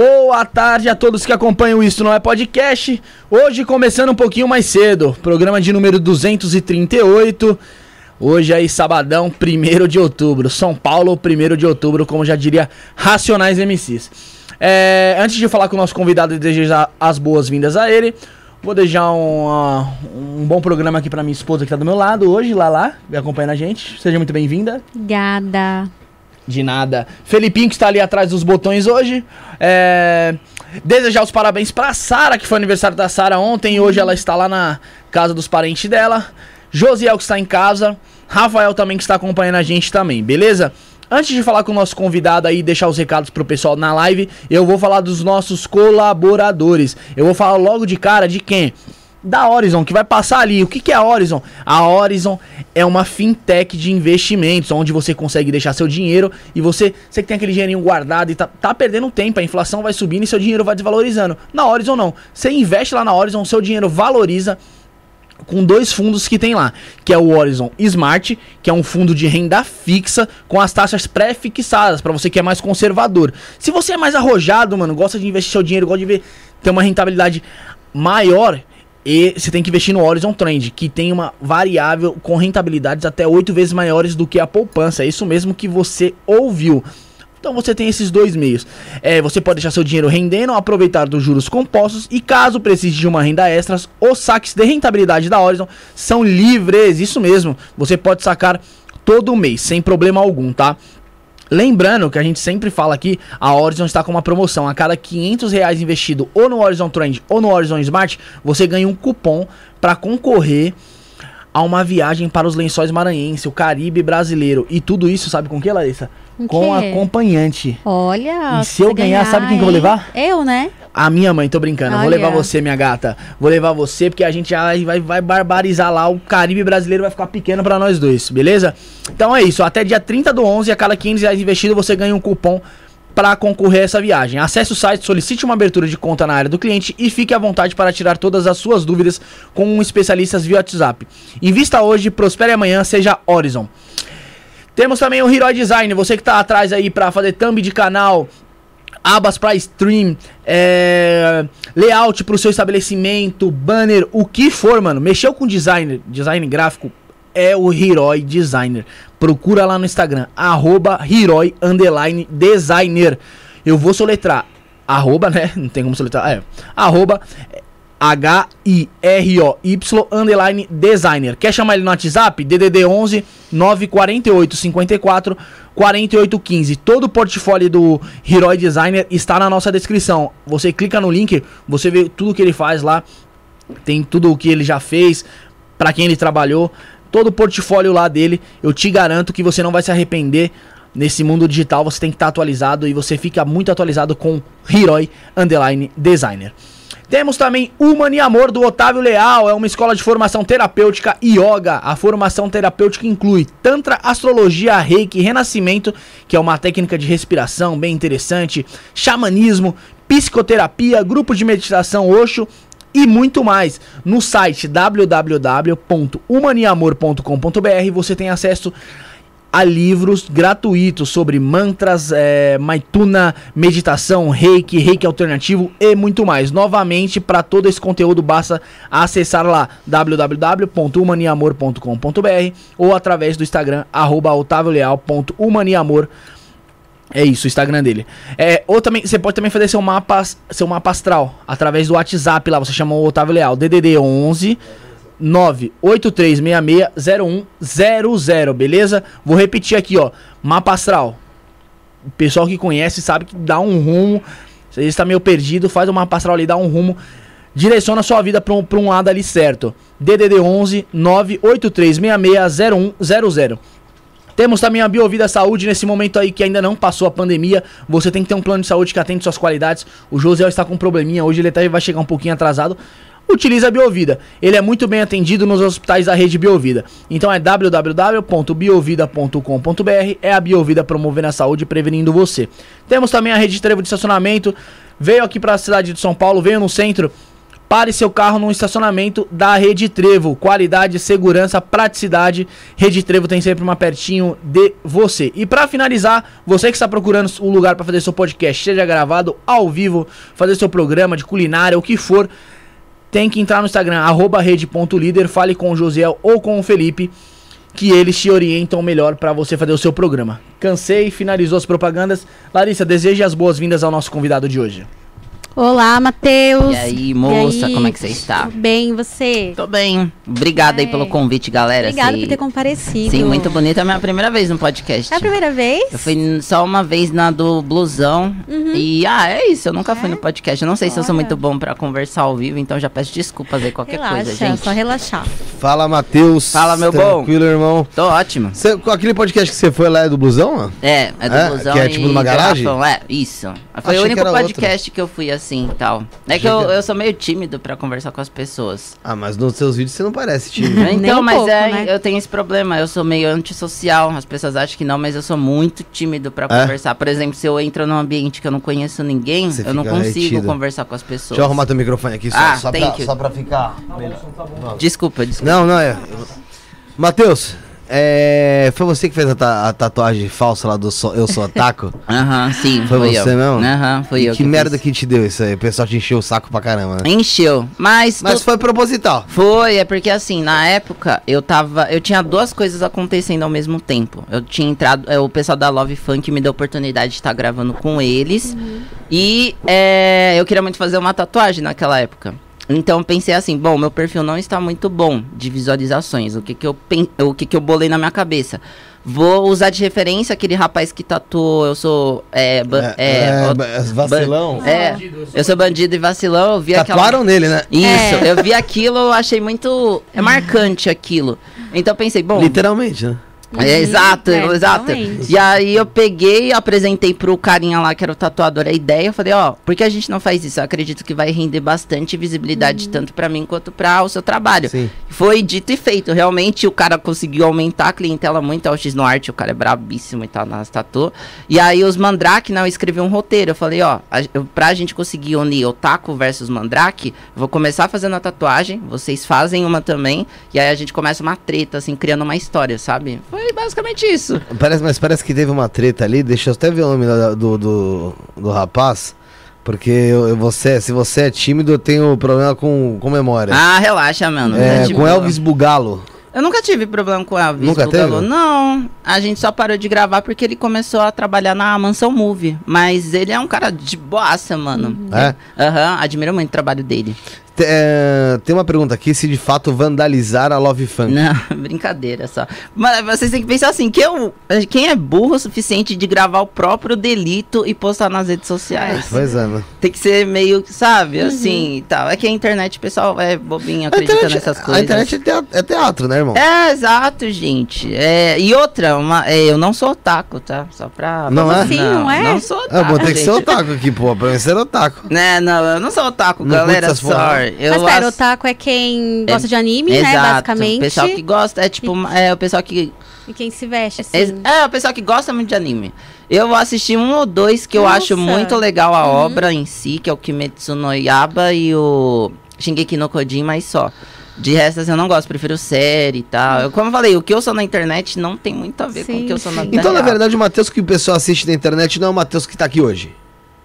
Boa tarde a todos que acompanham Isso Não É Podcast. Hoje começando um pouquinho mais cedo, programa de número 238. Hoje aí, sabadão, 1 de outubro. São Paulo, 1 de outubro, como já diria Racionais MCs. É, antes de falar com o nosso convidado e desejar as boas-vindas a ele, vou desejar um, uh, um bom programa aqui pra minha esposa que tá do meu lado hoje, Lala, me acompanhando a gente. Seja muito bem-vinda. Obrigada. De nada. Felipinho que está ali atrás dos botões hoje. É... Desejar os parabéns pra Sara, que foi aniversário da Sara ontem. E hoje ela está lá na casa dos parentes dela. Josiel que está em casa. Rafael também que está acompanhando a gente também, beleza? Antes de falar com o nosso convidado aí, deixar os recados pro pessoal na live, eu vou falar dos nossos colaboradores. Eu vou falar logo de cara de quem? Da Horizon, que vai passar ali. O que, que é a Horizon? A Horizon é uma fintech de investimentos, onde você consegue deixar seu dinheiro e você, você que tem aquele dinheirinho guardado e tá, tá perdendo tempo, a inflação vai subindo e seu dinheiro vai desvalorizando. Na Horizon não. Você investe lá na Horizon, seu dinheiro valoriza com dois fundos que tem lá, que é o Horizon Smart, que é um fundo de renda fixa com as taxas pré-fixadas, para você que é mais conservador. Se você é mais arrojado, mano, gosta de investir seu dinheiro, gosta de ver ter uma rentabilidade maior, e você tem que investir no Horizon Trend, que tem uma variável com rentabilidades até oito vezes maiores do que a poupança. É isso mesmo que você ouviu. Então você tem esses dois meios. É, você pode deixar seu dinheiro rendendo, aproveitar dos juros compostos e caso precise de uma renda extra, os saques de rentabilidade da Horizon são livres. Isso mesmo. Você pode sacar todo mês sem problema algum, tá? Lembrando que a gente sempre fala aqui, a Horizon está com uma promoção. A cada 500 reais investido ou no Horizon Trend ou no Horizon Smart, você ganha um cupom para concorrer a uma viagem para os lençóis maranhenses, o Caribe brasileiro. E tudo isso, sabe com que, Larissa? Com com quê? acompanhante. Olha. E se eu ganhar, sabe quem que eu vou levar? Eu, né? A minha mãe, tô brincando. Vou Olha. levar você, minha gata. Vou levar você, porque a gente já vai, vai barbarizar lá. O Caribe brasileiro vai ficar pequeno pra nós dois, beleza? Então é isso. Até dia 30 do 11, a cada 500 reais investido, você ganha um cupom para concorrer a essa viagem. Acesse o site, solicite uma abertura de conta na área do cliente e fique à vontade para tirar todas as suas dúvidas com um especialistas via WhatsApp. Invista hoje, prospere amanhã, seja Horizon. Temos também o Hero Design, você que tá atrás aí para fazer thumb de canal, abas para stream, é, layout para o seu estabelecimento, banner, o que for, mano. Mexeu com designer, design gráfico, é o Heroi Designer. Procura lá no Instagram, arroba Heroi Underline Designer. Eu vou soletrar, arroba, né? Não tem como soletrar, é, arroba H-I-R-O-Y underline designer. Quer chamar ele no WhatsApp? DDD 11 948 54 48 15. Todo o portfólio do Heroi Designer está na nossa descrição. Você clica no link, você vê tudo que ele faz lá. Tem tudo o que ele já fez, para quem ele trabalhou, todo o portfólio lá dele. Eu te garanto que você não vai se arrepender. Nesse mundo digital você tem que estar atualizado e você fica muito atualizado com Heroi Underline Designer. Temos também Human e Amor do Otávio Leal, é uma escola de formação terapêutica e yoga. A formação terapêutica inclui Tantra, Astrologia, Reiki, Renascimento, que é uma técnica de respiração bem interessante, xamanismo, psicoterapia, grupo de meditação Osho e muito mais. No site www.humaniamor.com.br você tem acesso a livros gratuitos sobre mantras, é, maituna, meditação, reiki, reiki alternativo e muito mais. Novamente, para todo esse conteúdo, basta acessar lá www.humaniamor.com.br ou através do Instagram, arroba otavioleal.humaniamor. É isso, o Instagram dele. É, ou também, você pode também fazer seu mapa, seu mapa astral através do WhatsApp lá, você chama o Otávio Leal, DDD 11 983660100, beleza? Vou repetir aqui, ó. Mapa astral. O pessoal que conhece sabe que dá um rumo. Se você está meio perdido, faz o mapa astral ali, dá um rumo. Direciona sua vida para um, um lado ali certo. DDD 11 983660100. Temos também a Biovida Saúde nesse momento aí que ainda não passou a pandemia. Você tem que ter um plano de saúde que atende suas qualidades. O José está com um probleminha hoje, ele até vai chegar um pouquinho atrasado utiliza a Biovida. Ele é muito bem atendido nos hospitais da rede Biovida. Então é www.biovida.com.br, é a Biovida promovendo a saúde e prevenindo você. Temos também a rede de trevo de estacionamento, veio aqui para a cidade de São Paulo, veio no centro, Pare seu carro num estacionamento da Rede Trevo. Qualidade, segurança, praticidade. Rede Trevo tem sempre uma pertinho de você. E para finalizar, você que está procurando um lugar para fazer seu podcast, seja gravado ao vivo, fazer seu programa de culinária, o que for, tem que entrar no Instagram, arroba rede.líder, fale com o Josiel ou com o Felipe, que eles te orientam melhor para você fazer o seu programa. Cansei, finalizou as propagandas. Larissa, deseje as boas-vindas ao nosso convidado de hoje. Olá, Matheus. E aí, moça, como é que você está? Tudo bem, e você? Tô bem. Obrigada aí É. pelo convite, galera. Obrigada Sim- por ter comparecido. Sim, muito bonita. É a minha primeira vez no podcast. É a primeira vez? Eu fui só uma vez na do Blusão. Uhum. E, ah, é isso. Eu nunca fui no podcast. Eu não sei se eu sou muito bom pra conversar ao vivo, então já peço desculpas aí, qualquer Relaxa, coisa, gente. só relaxar. Fala, Matheus. Fala, meu bom. Tranquilo, irmão. Tô ótimo. Cê, com aquele podcast que você foi lá é do Blusão? É, é do É? Blusão. Que é tipo e numa garagem? Garrafão. É, isso. Foi Achei o único era outro. podcast que eu fui assim e tal. É que eu, eu sou meio tímido pra conversar com as pessoas. Ah, mas nos seus vídeos você não parece. Nem Então, um mas pouco, é, né? eu tenho esse problema, eu sou meio antissocial, as pessoas acham que não, mas eu sou muito tímido pra É? conversar. Por exemplo, se eu entro num ambiente que eu não conheço ninguém, Você eu não consigo retido. conversar com as pessoas. Deixa eu arrumar teu microfone aqui só, Ah, só, pra, só pra ficar. Desculpa, desculpa. Não, não é. Matheus, é, foi você que fez a, ta- a tatuagem falsa lá do so- Eu Sou Otaku? Aham, sim, Foi fui você eu. mesmo? Aham, fui E eu. que merda fiz. que te deu isso aí? O pessoal te encheu o saco pra caramba, né? Encheu, mas... Mas tu- foi proposital. Foi, é porque assim, na época eu tava. Eu tinha duas coisas acontecendo ao mesmo tempo. Eu tinha entrado. é, o pessoal da Love Funk me deu a oportunidade de estar gravando com eles. E é, eu queria muito fazer uma tatuagem naquela época. Então eu pensei assim, bom, meu perfil não está muito bom de visualizações. O que que eu, o que que eu bolei na minha cabeça? Vou usar de referência aquele rapaz que tatuou, eu sou. É, ba- é, o- ba- vacilão. é, eu sou bandido e vacilão, eu vi aquela. Tatuaram nele, né? Isso, É. eu vi aquilo, eu achei muito é marcante aquilo. Então eu pensei, bom, Literalmente, né? É, exato, é, exato. realmente. E aí eu peguei, apresentei pro carinha lá que era o tatuador a ideia, eu falei, ó, por que a gente não faz isso? Eu acredito que vai render bastante visibilidade tanto pra mim quanto pra o seu trabalho. Sim. Foi dito e feito. Realmente o cara conseguiu aumentar a clientela muito. É o X no Arte, o cara é brabíssimo e tal nas tatu. E aí os Mandrake, não, eu escrevi um roteiro. Eu falei, ó, a, eu- pra gente conseguir unir Otaku versus Mandrake, vou começar fazendo a tatuagem, vocês fazem uma também, e aí a gente começa uma treta, assim, criando uma história, sabe? Foi basicamente isso. Parece, mas parece que teve uma treta ali. Deixa eu até ver o nome do, do, do rapaz. Porque eu, eu- você, se você é tímido, eu tenho problema com, com memória. Ah, relaxa, mano. é, com Elvis Bugalo. Eu nunca tive problema com o Elvis. Nunca Bugalo. teve? Não, a gente só parou de gravar porque ele começou a trabalhar na Mansão Movie. Mas ele é um cara de boaça, mano. É? Aham, admiro muito o trabalho dele. É, tem uma pergunta aqui: se de fato vandalizar a Love Funk. Não, brincadeira só. Mas vocês têm que pensar assim, que eu, quem é burro o suficiente de gravar o próprio delito e postar nas redes sociais? Pois é, né? Tem que ser meio, sabe, assim e tal. É que a internet, o pessoal é bobinho, A acredita internet, nessas a coisas. internet é teatro, é teatro, né, irmão? É, exato, gente. É, e outra, uma, é, eu não sou otaku, tá? Só pra. Não pra- é? Assim, não é? Não sou É, otaku. bom, tem que ser gente. otaku aqui, pô. Pra mim ser otaku. Né, não, eu não sou otaku, Não galera. Sorry. Eu Mas pera, o ass- otaku é quem É, gosta de anime, né, Exato, basicamente. O pessoal que gosta, é tipo, é o pessoal que. E quem se veste, assim. É, é, o pessoal que gosta muito de anime. Eu assisti um ou dois que eu Nossa. acho muito legal a Uhum. obra em si, que é o Kimetsu no Yaba e o Shingeki no Kojin, mas só. De resto, assim, eu não gosto, prefiro série e tal. Eu, como eu falei, o que eu sou na internet não tem muito a ver com o Sim, que eu sou na sim. vida Então, na verdade, o Matheus que o pessoal assiste na internet não é o Matheus que tá aqui hoje.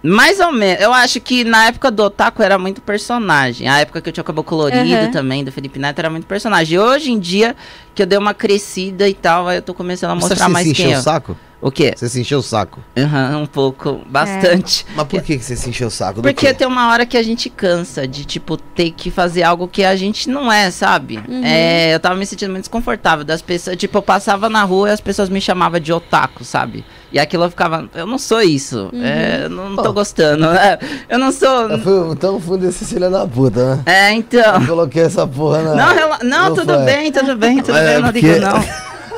Mais ou menos. Eu acho que na época do Otaku era muito personagem. A época que eu tinha o cabelo colorido Aham. também, do Felipe Neto, era muito personagem. Hoje em dia, que eu dei uma crescida e tal, aí eu tô começando a mostrar mais você se quem encheu eu. o saco? O quê? Você se encheu o saco. Aham, um pouco. Bastante. Mas por que, que você se encheu o saco? Do Porque quê? tem uma hora que a gente cansa de, tipo, ter que fazer algo que a gente não é, sabe? É, eu tava me sentindo muito desconfortável das pessoas. Tipo, eu passava na rua e as pessoas me chamavam de otaku, sabe? E aquilo eu ficava, eu não sou isso. É, eu não tô Pô. gostando. né? Eu não sou. Eu fui, então fui desse filho da puta, né? É, então. Eu coloquei essa porra na. Não, rela- não, Não tudo foi. bem, tudo bem, tudo É, bem, eu não porque- ligo não.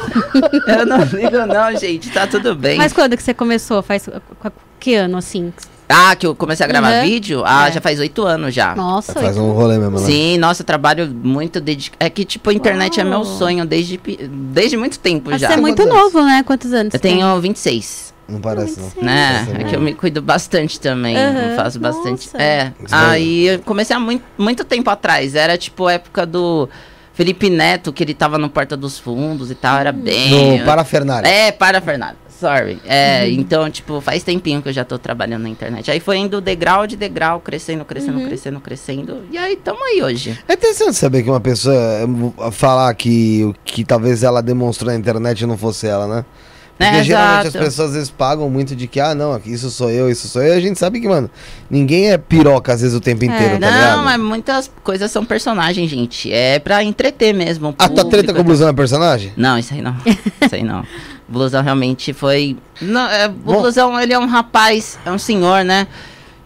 eu não ligo não, gente, tá tudo bem. Mas quando que você começou? Faz qu- que ano, assim? Ah, que eu comecei a gravar Uhum. vídeo? Ah, É. já faz oito anos já. Nossa, Faz um rolê mesmo, né? Sim, nossa, eu trabalho muito dedicado. É que, tipo, a internet é meu sonho desde, desde muito tempo Mas já. você é muito quantos anos? novo, né? Quantos anos? Eu você tem? tenho 26. Não parece, não. Né? Parece É que eu me cuido bastante também. Eu faço bastante. nossa. É. Isso aí. Eu comecei há muito, muito tempo atrás. Era tipo época do Felipe Neto, que ele tava no Porta dos Fundos e tal. Era bem. No Parafernália. É, para, Sorry. É, Uhum. então, tipo, faz tempinho que eu já tô trabalhando na internet. Aí foi indo degrau de degrau, crescendo, crescendo, Uhum. crescendo, crescendo. E aí, tamo aí hoje. É interessante saber que uma pessoa eh, falar que o que talvez ela demonstrou na internet não fosse ela, né? Porque É, geralmente exato. as pessoas às vezes pagam muito de que, ah, não, isso sou eu, isso sou eu. E a gente sabe que, mano, ninguém é piroca às vezes o tempo É. inteiro, tá Não, ligado? mas muitas coisas são personagens, gente. É pra entreter mesmo. A tua treta com o blusão é personagem? Não, isso aí não. isso aí não. O Blusão realmente foi. Não, é, o Bom. Blusão, ele é um rapaz, é um senhor, né?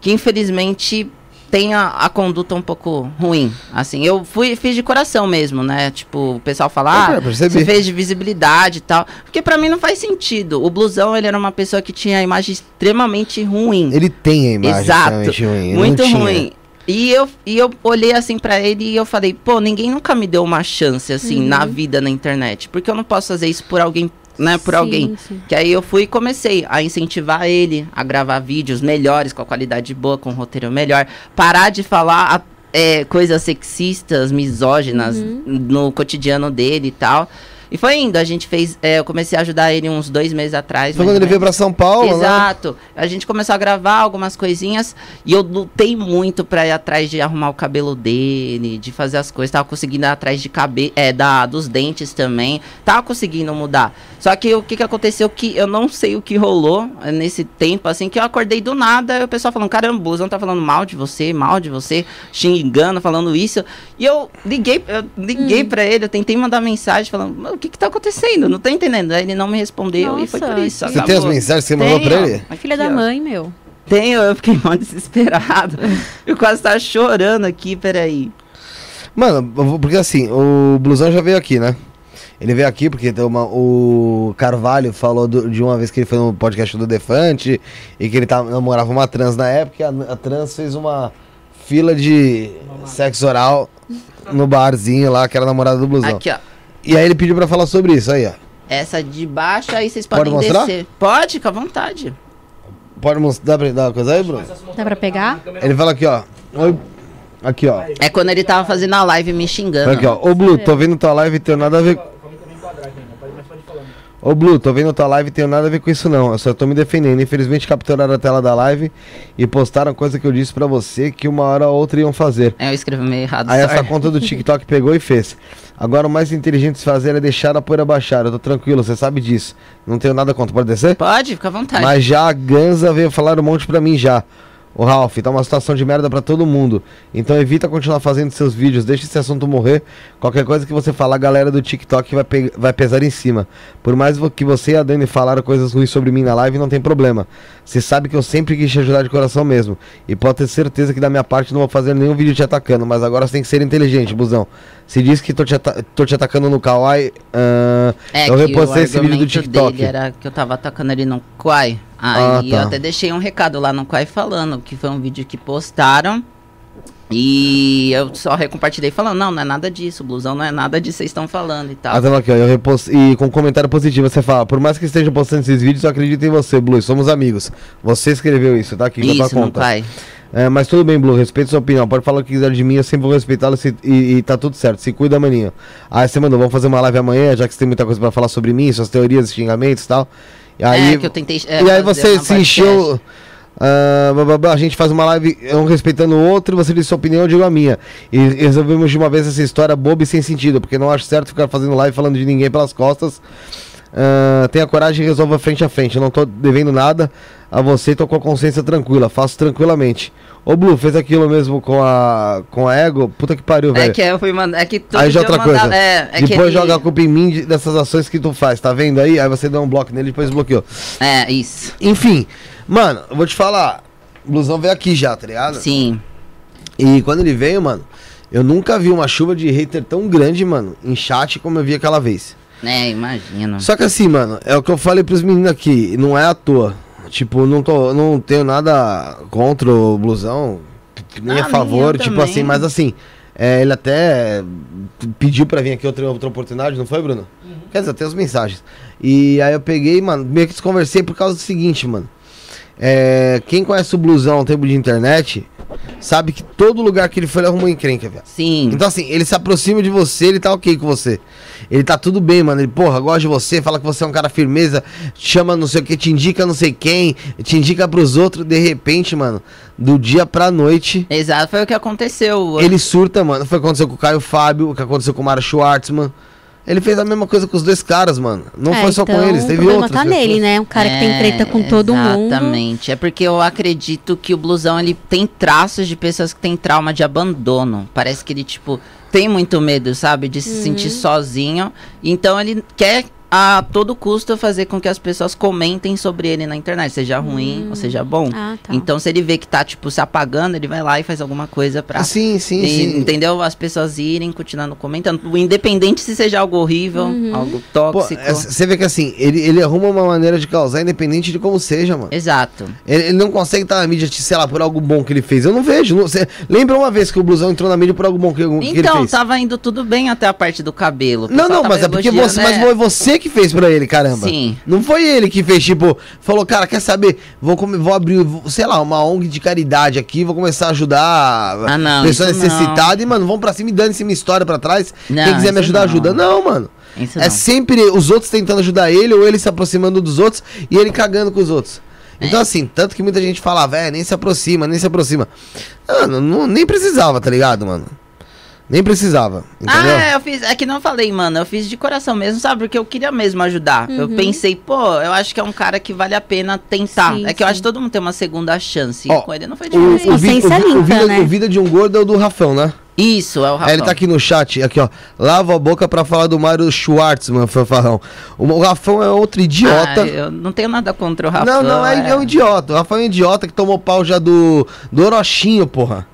Que infelizmente tem a, a conduta um pouco ruim. Assim, eu fui, fiz de coração mesmo, né? Tipo, o pessoal fala, Eu ah, você fez de visibilidade e tal. Porque pra mim não faz sentido. O Blusão, ele era uma pessoa que tinha a imagem extremamente ruim. Ele tem a imagem Exato. extremamente ruim. ele Muito ruim. E eu, e eu olhei assim pra ele e eu falei, pô, ninguém nunca me deu uma chance assim Uhum. na vida na internet. Porque eu não posso fazer isso por alguém, né? Por Sim, alguém. sim. Que aí eu fui e comecei a incentivar ele a gravar vídeos melhores, com a qualidade boa, com um roteiro melhor. Parar de falar a- é, coisas sexistas, misóginas Uhum. no cotidiano dele e tal. E foi indo, a gente fez. é, eu comecei a ajudar ele uns dois meses atrás. Foi quando ele veio pra São Paulo, né? Exato. A gente começou a gravar algumas coisinhas e eu lutei muito pra ir atrás de arrumar o cabelo dele, de fazer as coisas. Tava conseguindo ir atrás de cabelo, é, da, dos dentes também. Tava conseguindo mudar. Só que o que, que aconteceu que eu não sei o que rolou eh, nesse tempo, assim, que eu acordei do nada e o pessoal falando, caramba, o Blusão tá falando mal de você, mal de você, xingando, falando isso. E eu liguei, eu liguei pra ele, eu tentei mandar mensagem falando, "Mano, o que que tá acontecendo? Não tô entendendo. Aí ele não me respondeu e foi por Nossa, isso. Você tem as acabou. mensagens que você mandou pra ele? Aqui, Filha da mãe, meu. Tenho, eu fiquei mal desesperado. Eu quase tava chorando aqui, peraí. Mano, porque assim, o Blusão já veio aqui, né? Ele veio aqui porque tem uma- o Carvalho falou do- de uma vez que ele foi no podcast do Defante e que ele tava, namorava uma trans na época e a, a trans fez uma fila de sexo oral no barzinho lá, que era a namorada do Blusão. Aqui, ó. E aí ele pediu pra falar sobre isso, aí ó. Essa de baixo, aí vocês Pode podem mostrar? descer. Pode, com a vontade. Pode mostrar, dá pra dar uma coisa aí, Bruno? Dá pra pegar? Ele fala aqui, ó. Oi. Aqui, ó. É quando ele tava fazendo a live me xingando. Aqui, ó. Ô, Blue, tô vendo tua live e tenho nada a ver. Ô, Blue, tô vendo tua live tenho nada a ver com isso, não. Eu só tô me defendendo. Infelizmente, capturaram a tela da live e postaram coisa que eu disse pra você que uma hora ou outra iam fazer. É, eu escrevi meio errado. Aí sorry. essa conta do TikTok pegou e fez. Agora o mais inteligente de fazer é deixar a poeira baixar. Eu tô tranquilo, você sabe disso. Não tenho nada contra. Pode descer? Pode, fica à vontade. Mas já a Ganza veio falar um monte pra mim já. Ô Ralph, tá uma situação de merda pra todo mundo. Então evita continuar fazendo seus vídeos, deixa esse assunto morrer. Qualquer coisa que você falar, a galera do TikTok vai, pe- vai pesar em cima. Por mais que você e a Dani falaram coisas ruins sobre mim na live, não tem problema. Você sabe que eu sempre quis te ajudar de coração mesmo. E pode ter certeza que da minha parte não vou fazer nenhum vídeo te atacando. Mas agora você tem que ser inteligente, busão. Se diz que tô te, tô te atacando no Kawaii, ahn, É eu repostei esse vídeo do TikTok. dele era que eu tava atacando ele no Ah, Aí tá. eu até deixei um recado lá no Quai falando que foi um vídeo que postaram. E eu só recompartilhei falando, não, não é nada disso, blusão não é nada disso vocês estão falando e tal. Ah, tá aqui, ó. Eu. E com comentário positivo você fala, por mais que esteja postando esses vídeos, eu acredito em você, Blue. Somos amigos. Você escreveu isso, tá aqui na tua Isso, no conta. Quai. É, mas tudo bem, Blue, respeito sua opinião. Pode falar o que quiser de mim, eu sempre vou respeitá-lo e, e tá tudo certo. Se cuida, maninho. Aí você mandou, vamos fazer uma live amanhã, já que você tem muita coisa pra falar sobre mim, suas teorias, xingamentos e tal. E aí, é, que eu tentei. é, e aí você se encheu. ah, blá, blá, blá, a gente faz uma live, um respeitando o outro, você diz sua opinião, eu digo a minha. E resolvemos de uma vez essa história boba e sem sentido, porque não acho certo ficar fazendo live falando de ninguém pelas costas. Ah, tenha coragem e resolva frente a frente. Eu não tô devendo nada a você, tô com a consciência tranquila, faço tranquilamente. Ô Blue, fez aquilo mesmo com a com a Ego? Puta que pariu, É velho. que eu fui mandar. É que Aí já outra mandava- coisa. É, é que depois ele- joga a culpa em mim de- dessas ações que tu faz, tá vendo aí? Aí você deu um bloco nele e depois bloqueou. É, isso. Enfim, mano, eu vou te falar. O Blusão veio aqui já, tá ligado? Sim. E quando ele veio, mano, eu nunca vi uma chuva de hater tão grande, mano, em chat como eu vi aquela vez. É, imagino. Só que assim, mano, é o que eu falei pros meninos aqui, não é à toa. Tipo, não, tô, não tenho nada contra o blusão, nem Ah, a favor, tipo também. assim, mas assim, É, ele até pediu pra vir aqui outra, outra oportunidade, não foi, Bruno? Quer dizer, tem as mensagens. E aí eu peguei, mano, meio que desconversei por causa do seguinte, mano. É, quem conhece o blusão no tempo de internet, sabe que todo lugar que ele foi, ele arrumou encrenca, velho. Sim. Então, assim, ele se aproxima de você, ele tá ok com você. Ele tá tudo bem, mano. Ele, porra, gosta de você, fala que você é um cara firmeza, chama não sei o que, te indica não sei quem, te indica pros outros. De repente, mano, do dia pra noite, Exato, foi o que aconteceu. ele surta, mano. Foi o que aconteceu com o Caio Fábio, o que aconteceu com o Mário Schwartzman. Ele fez a mesma coisa com os dois caras, mano. Não É, foi só com então, eles, O teve problema outros. tá nele, né? Um cara que tem treta com todo mundo. Exatamente. É porque eu acredito que o blusão ele tem traços de pessoas que têm trauma de abandono. Parece que ele, tipo, tem muito medo, sabe? De se sentir Uhum. sozinho. Então ele quer a todo custo fazer com que as pessoas comentem sobre ele na internet, seja ruim ou seja bom. Ah, tá. Então se ele vê que tá, tipo, se apagando, ele vai lá e faz alguma coisa pra. Sim, sim, e- sim. Entendeu? As pessoas irem continuando comentando. Independente se seja algo horrível, Uhum. algo tóxico. é, você vê que assim, ele, ele arruma uma maneira de causar, independente de como seja, mano. Exato. Ele, ele não consegue estar na mídia, sei lá, por algo bom que ele fez. Eu não vejo. Não, cê- lembra uma vez que o Blusão entrou na mídia por algo bom que, que ele Então, fez? tava indo tudo bem até a parte do cabelo. Não, não, mas é porque elogiando, você, mas né? foi você que fez pra ele, caramba. Sim. Não foi ele que fez, tipo, falou, cara, quer saber? Vou, vou abrir, sei lá, uma ONG de caridade aqui, vou começar a ajudar Ah, não, pessoas isso não. e, mano, vamos pra cima e dane-se minha história pra trás. Não, Quem quiser me ajudar, não. ajuda. Não, mano. Isso É sempre os outros tentando ajudar ele ou ele se aproximando dos outros e ele cagando com os outros. É. Então, assim, tanto que muita gente fala, velho, nem se aproxima, nem se aproxima. Mano, não, nem precisava, tá ligado, mano? Nem precisava, entendeu? Ah, é, eu fiz. É que não falei, mano. Eu fiz de coração mesmo, sabe? Porque eu queria mesmo ajudar. Eu pensei, pô, eu acho que é um cara que vale a pena tentar. Sim, é que eu acho que todo mundo tem uma segunda chance. Ó, com ele não foi O, diferente. o, vi- o, vi- o limpa, vida, né? o Vida de um Gordo é o do Rafão, né? Isso, é o Aí Rafa. ele tá aqui no chat, aqui ó. Lava a boca pra falar do Mário Schwartzman, fanfarrão. O, o Rafão é outro idiota. Ah, eu não tenho nada contra o Rafa. não, não, é, é um idiota. O Rafão é um idiota que tomou pau já do, do Orochinho, porra.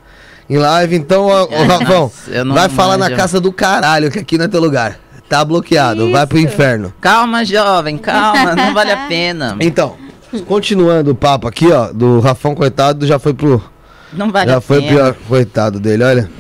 Em live, então, ó, Rafão, não vai falar na casa do caralho, que aqui não é teu lugar. Tá bloqueado, vai pro inferno. Calma, jovem, calma, não vale a pena. Então, continuando o papo aqui, ó, do Rafão, coitado, já foi pro. Não vale já a foi pena. pior, coitado dele, olha.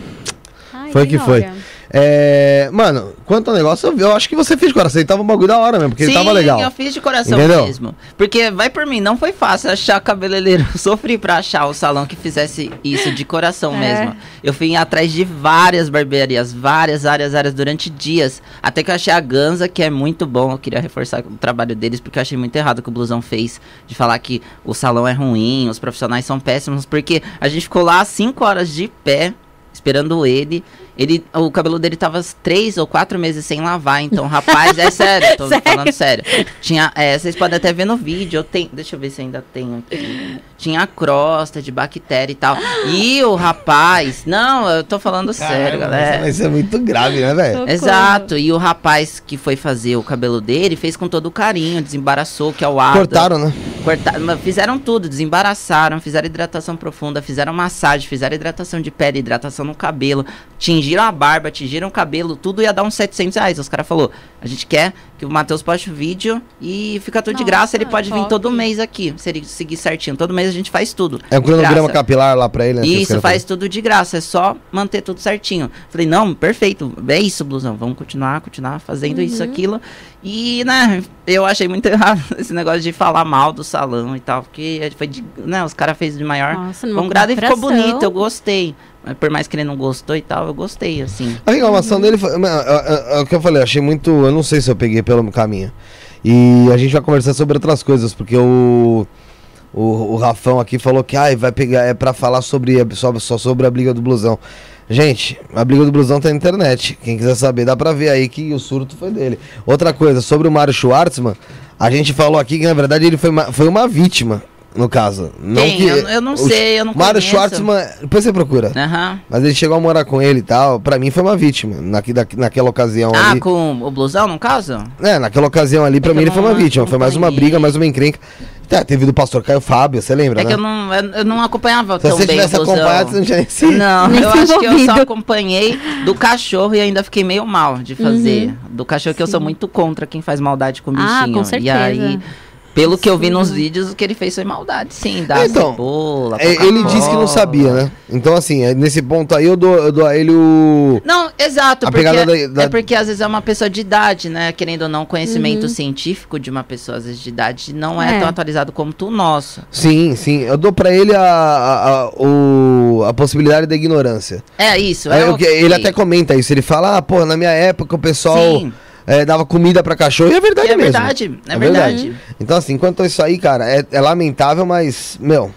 Ai, Foi que foi. É, mano, quanto ao negócio, eu, eu acho que você fez de coração. Ele tava um bagulho da hora mesmo, porque ele Sim, tava legal. eu fiz de coração Entendeu? mesmo. Porque, vai por mim, não foi fácil achar cabeleireiro. Eu sofri pra achar o salão que fizesse isso de coração É. mesmo. Eu fui atrás de várias barbearias, várias áreas, áreas, durante dias. Até que eu achei a Ganza, que é muito bom. Eu queria reforçar o trabalho deles, porque eu achei muito errado o que o Blusão fez. De falar que o salão é ruim, os profissionais são péssimos. Porque a gente ficou lá 5 horas de pé, esperando ele. Ele, o cabelo dele tava três ou quatro meses sem lavar, então, rapaz, é sério, tô Sério? falando sério. Tinha, é, vocês podem até ver no vídeo, eu tenho, deixa eu ver se ainda tenho aqui. Tinha crosta de bactéria e tal. E o rapaz, não, eu tô falando sério, galera. Isso é muito grave, né, velho? Exato, e o rapaz que foi fazer o cabelo dele fez com todo carinho, desembaraçou, que é o Ada. Cortaram, né? Cortaram, mas fizeram tudo, desembaraçaram, fizeram hidratação profunda, fizeram massagem, fizeram hidratação de pele, hidratação no cabelo, tingiram a barba, tingiram o cabelo, tudo ia dar uns 700 reais. Os caras falaram, a gente quer que o Matheus poste o vídeo e fica tudo de Nossa, graça, ele pode vir todo mês aqui, se ele seguir certinho. Todo mês a gente faz tudo. É um de cronograma graça. capilar lá pra ele, né? Isso, faz tudo de graça, é só manter tudo certinho. Falei, não, perfeito, é isso, blusão, vamos continuar, continuar fazendo isso, aquilo. E, né, eu achei muito errado esse negócio de falar mal do salão e tal, porque foi de, né, os caras fez de maior Nossa, bom grado e ficou bonito, eu gostei. Mas por mais que ele não gostou e tal, eu gostei, assim. A reclamação dele foi. é, é, é o que eu falei, eu achei muito. Eu não sei se eu peguei pelo caminho. E a gente vai conversar sobre outras coisas, porque o. O, o Rafão aqui falou que ai, vai pegar. É pra falar sobre, só, só sobre a briga do blusão. Gente, a briga do blusão tá na internet. Quem quiser saber, dá pra ver aí que o surto foi dele. Outra coisa, sobre o Mário Schwartzman, a gente falou aqui que na verdade ele foi uma, foi uma vítima, no caso. Não Quem? que, Eu- eu não sei, eu não Mário conheço. Schwartzman, depois você procura. Mas ele chegou a morar com ele e tal. Pra mim foi uma vítima. Naqui, da- naquela ocasião Ah, ali. com o blusão, no caso? É, naquela ocasião ali, pra É mim ele foi uma vítima. Foi mais uma briga, mais uma encrenca. Tá, teve do pastor Caio Fábio, você lembra, É né? que eu não, eu, não acompanhava Se tão você bem tivesse o blusão. acompanhado, você não tinha. Não, Nem eu se acho que eu só acompanhei do cachorro e ainda fiquei meio mal de fazer. Do cachorro que eu sou muito contra quem faz maldade com o Uhum. Ah, bichinho. com E certeza. aí, Pelo que eu vi nos vídeos, o que ele fez foi maldade, sim. Dar Então, cebola, É, ele disse que não sabia, né? Então, assim, é, nesse ponto aí eu dou, eu dou a ele o. Não, exato, A porque da- da- é porque às vezes é uma pessoa de idade, né? Querendo ou não, o conhecimento Uhum. científico de uma pessoa, às vezes, de idade não é, É. tão atualizado como o nosso. Sim, sim. Eu dou pra ele a, a, a, o- a possibilidade da ignorância. É isso, É, é o que- ele até comenta isso. Ele fala, ah, pô, na minha época o pessoal Sim. É, dava comida pra cachorro. E é verdade é mesmo. verdade, é, É verdade. Então, assim, quanto a isso aí, cara, é, é lamentável, mas, meu,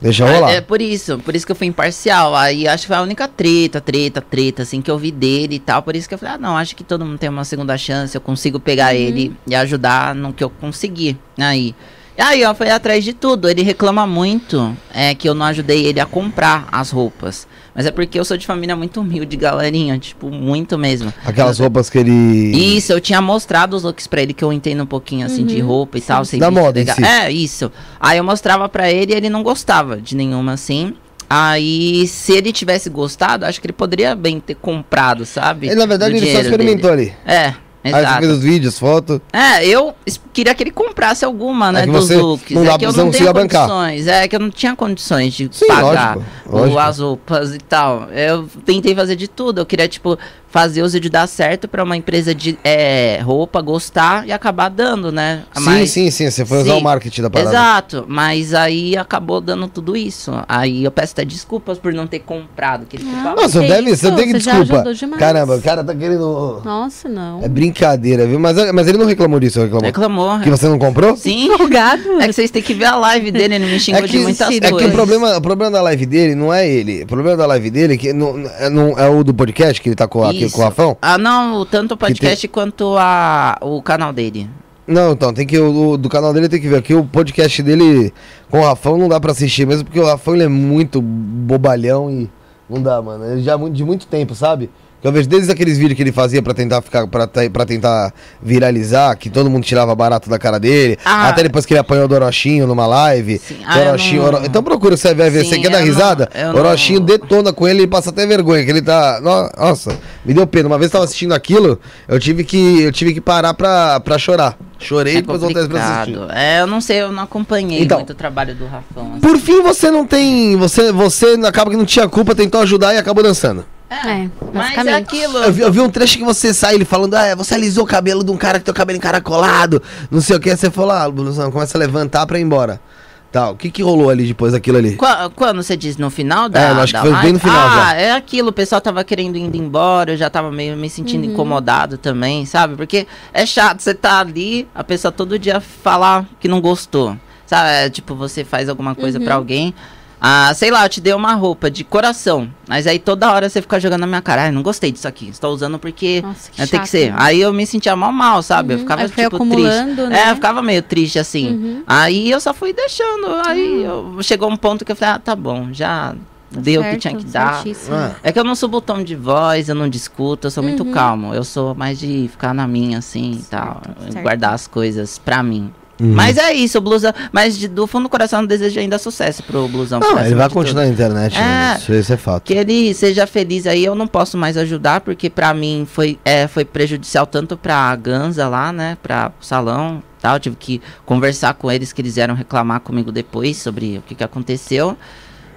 deixa rolar. É, é por isso, por isso que eu fui imparcial. Aí acho que foi a única treta, treta, treta, assim, que eu vi dele e tal. Por isso que eu falei, ah, não, acho que todo mundo tem uma segunda chance, eu consigo pegar ele e ajudar no que eu conseguir. Aí. E aí, ó, foi atrás de tudo. Ele reclama muito é, que eu não ajudei ele a comprar as roupas. Mas é porque eu sou de família muito humilde, galerinha. Tipo, muito mesmo. Aquelas roupas que ele. Isso, eu tinha mostrado os looks pra ele que eu entendo um pouquinho assim de roupa e tal, sem Da moda em legal. si. É, isso. Aí eu mostrava pra ele e ele não gostava de nenhuma assim. Aí, se ele tivesse gostado, acho que ele poderia bem ter comprado, sabe? Ele, na verdade, ele só experimentou ali. dele. É, Aí você exato. fez os vídeos, fotos. É, eu queria que ele comprasse alguma, né, que dos looks. não dá é que eu não não bancar. condições. É que eu não tinha condições de Sim, pagar lógico, o- lógico. as roupas e tal. Eu tentei fazer de tudo. Eu queria, tipo, fazer os vídeos dar certo pra uma empresa de é, roupa gostar e acabar dando, né? Sim, sim, sim. Você foi usar Sim. o marketing da parada. Exato, mas aí acabou dando tudo isso. Aí eu peço até desculpas por não ter comprado. Que ele Ah, ficava- Nossa, Que deve, isso, você tem que você desculpa. Caramba, o cara tá querendo. Nossa, não. É brincadeira, viu? Mas, mas ele não reclamou disso, reclamou. Reclamou. Que você não comprou? Sim. Folgado. É que vocês têm que ver a live dele, ele me xingou É que, de muitas é que coisas. o problema, o problema da live dele não é ele. O problema da live dele é que não, é, não- é o do podcast que ele tá com, aqui, Isso. com o Rafão. Ah, não, tanto o podcast quanto a, o canal dele. Não, então, tem que. O, do canal dele tem que ver. Aqui o podcast dele com o Rafão não dá pra assistir mesmo, porque o Rafão ele é muito bobalhão e não dá, mano. Ele já é de muito tempo, sabe? Vejo desde aqueles vídeos que ele fazia pra tentar ficar. Pra tentar viralizar, que todo mundo tirava barato da cara dele. Ah. até depois que ele apanhou o Dorochinho numa live. Sim. Ah, Orochinho, não- Oro- Então procura, você vai ver. Sim, você quer dar não- risada? eu O Orochinho não- detona com ele e passa até vergonha, que ele tá. no- Nossa, me deu pena. Uma vez eu tava assistindo aquilo, eu tive que, eu tive que parar pra, pra chorar. Chorei e É depois voltei pra assistir. É, eu não sei, eu não acompanhei Então. muito o trabalho do Rafão. assim. Por fim, você não tem. Você, você acaba que não tinha culpa, tentou ajudar e acabou dançando. É, Mas é aquilo. Eu vi, eu vi um trecho que você sai ele falando, ah, você alisou o cabelo de um cara que tem o cabelo encaracolado, não sei o que. Aí você falou, ah, Blusão, começa a levantar pra ir embora. Tal. O que que rolou ali depois daquilo ali? Qua- Quando você diz no final da, É, eu acho da que foi bem live? no final ah, já. é aquilo, o pessoal tava querendo ir embora, eu já tava meio me sentindo incomodado também, sabe? Porque é chato, você tá ali, a pessoa todo dia falar que não gostou. Sabe, é, tipo, você faz alguma coisa pra alguém, ah, sei lá, eu te dei uma roupa de coração, mas aí toda hora você fica jogando na minha cara, ah, não gostei disso aqui, estou usando porque Nossa, que né, tem que ser. né? Aí eu me sentia mal mal, sabe? Eu Uhum, ficava aí foi tipo triste. né? É, eu ficava meio triste assim. Uhum. Aí eu só fui deixando. Aí eu, chegou um ponto que eu falei, ah, tá bom, já deu o que Certo, tinha que dar. Ah, É que eu não subo o tom de voz, eu não discuto, eu sou muito Uhum. calmo. Eu sou mais de ficar na minha, assim, e tal. certo. Guardar as coisas pra mim. Uhum. Mas é isso, o blusão. Mas de- do fundo do coração eu desejo ainda sucesso pro blusão. não, ele vai continuar tudo. na internet, né? É. Isso, isso é fato. Que ele seja feliz aí, eu não posso mais ajudar, porque pra mim foi, é, foi prejudicial tanto pra Ganza lá, né, pra o salão tal. Eu tive que conversar com eles, que eles vieram reclamar comigo depois sobre o que, que aconteceu.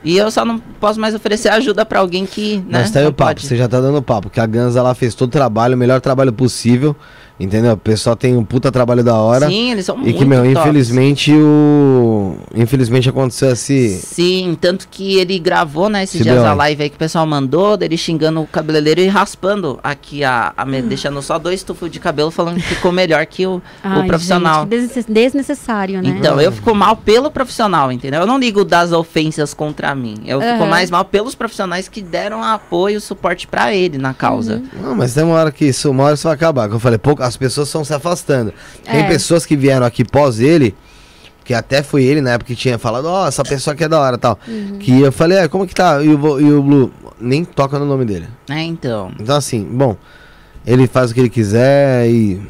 E eu só não posso mais oferecer ajuda pra alguém que, né, Mas tá aí o papo, pode. você já tá dando papo, que a Ganza lá fez todo o trabalho, o melhor trabalho possível, entendeu? O pessoal tem um puta trabalho da hora. Sim, eles são E muito que, meu, tops. infelizmente o. Infelizmente aconteceu esse. Sim, tanto que ele gravou, né, esses Se dias a live aí que o pessoal mandou, dele xingando o cabeleireiro e raspando aqui, a, a Hum. deixando só dois tufos de cabelo, falando que ficou melhor que o, o Ai, profissional. gente, desnecess- desnecessário, né? Então, eu fico mal pelo profissional, entendeu? Eu não ligo das ofensas contra mim. Eu fico Aham. mais mal pelos profissionais que deram apoio, suporte pra ele na causa. Uhum. Não, mas tem uma hora que isso, uma hora isso vai acabar. Que eu falei, pouco, as pessoas estão se afastando. Tem É. pessoas que vieram aqui pós ele, que até foi ele na época que tinha falado, ó, essa pessoa aqui é da hora e tal. Uhum. Que eu falei, é, como que tá? E o, e o Blue nem toca no nome dele. É, então. Então, assim, bom, ele faz o que ele quiser e.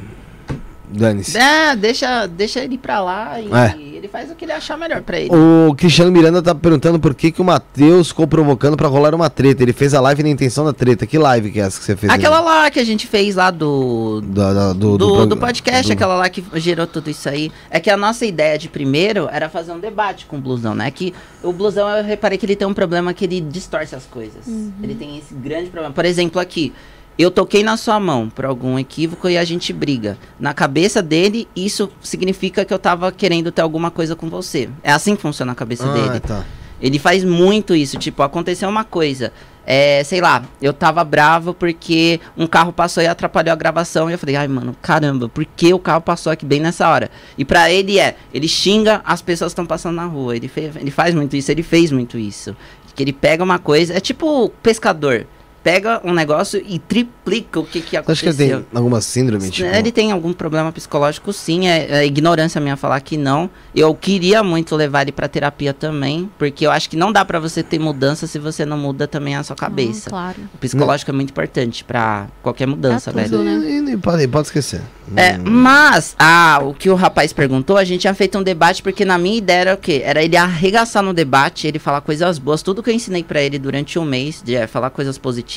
Dane-se. É, deixa, deixa ele pra lá e É. ele faz o que ele achar melhor pra ele. O Cristiano Miranda tá perguntando por que, que o Matheus ficou provocando pra rolar uma treta. Ele fez a live na intenção da treta. Que live que é essa que você fez? Aquela aí? lá que a gente fez lá do. Da- da- Do, do, do, prog- podcast, do- aquela lá que gerou tudo isso aí. É que a nossa ideia de primeiro era fazer um debate com o blusão, né? Que o blusão, eu reparei que ele tem um problema que ele distorce as coisas. Ele tem esse grande problema. Por exemplo, aqui. Eu toquei na sua mão por algum equívoco e a gente briga. Na cabeça dele, isso significa que eu tava querendo ter alguma coisa com você. É assim que funciona a cabeça Ah, dele. tá. Ele faz muito isso, tipo, aconteceu uma coisa. É, sei lá, eu tava bravo porque um carro passou e atrapalhou a gravação. E eu falei, ai, mano, caramba, por que o carro passou aqui bem nessa hora? E pra ele é, ele xinga as pessoas que estão passando na rua. Ele, fe- ele faz muito isso, ele fez muito isso. Que ele pega uma coisa, é tipo pescador. Pega um negócio e triplica o que, que Você acha aconteceu. que ele tem alguma síndrome? Tipo, Ele tem algum problema psicológico, sim. É, é ignorância minha falar que não. Eu queria muito levar ele pra terapia também, porque eu acho que não dá pra você ter mudança se você não muda também a sua cabeça. Ah, claro. O psicológico é muito importante pra qualquer mudança, Pra velho. tudo, né? E- e- pode, pode esquecer. É, mas, ah, o que o rapaz perguntou, a gente tinha feito um debate, porque na minha ideia era o quê? Era ele arregaçar no debate, ele falar coisas boas, tudo que eu ensinei pra ele durante um mês, de é, falar coisas positivas,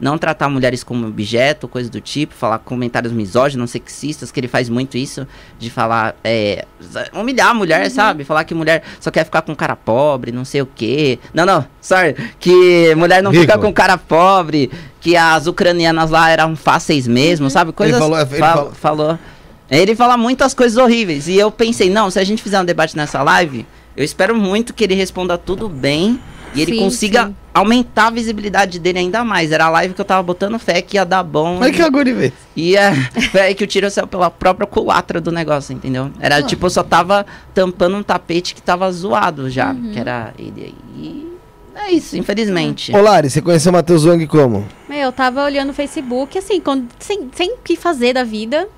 não tratar mulheres como objeto, coisa do tipo, falar comentários misóginos, sexistas, que ele faz muito isso, de falar, é, humilhar a mulher, sabe? Falar que mulher só quer ficar com cara pobre, não sei o quê. Não, não, sorry, que mulher não fica Rico. com cara pobre, que as ucranianas lá eram fáceis mesmo, sabe? Coisas falou- ele fal- falou- falou. Ele fala muitas coisas horríveis. E eu pensei, não, se a gente fizer um debate nessa live, eu espero muito que ele responda tudo bem e ele Sim, consiga sim. Aumentar a visibilidade dele ainda mais. Era a live que eu tava botando fé que ia dar bom. Mas que agora ver. E é, foi aí que o tiro saiu pela própria culatra do negócio, entendeu? Era Ah. tipo, eu só tava tampando um tapete que tava zoado já. Uhum. Que era ele aí. E é isso, infelizmente. Ô, Lari, você conheceu o Matheus Wang como? Meu, eu tava olhando o Facebook, assim, quando- sem, sem o que fazer da vida.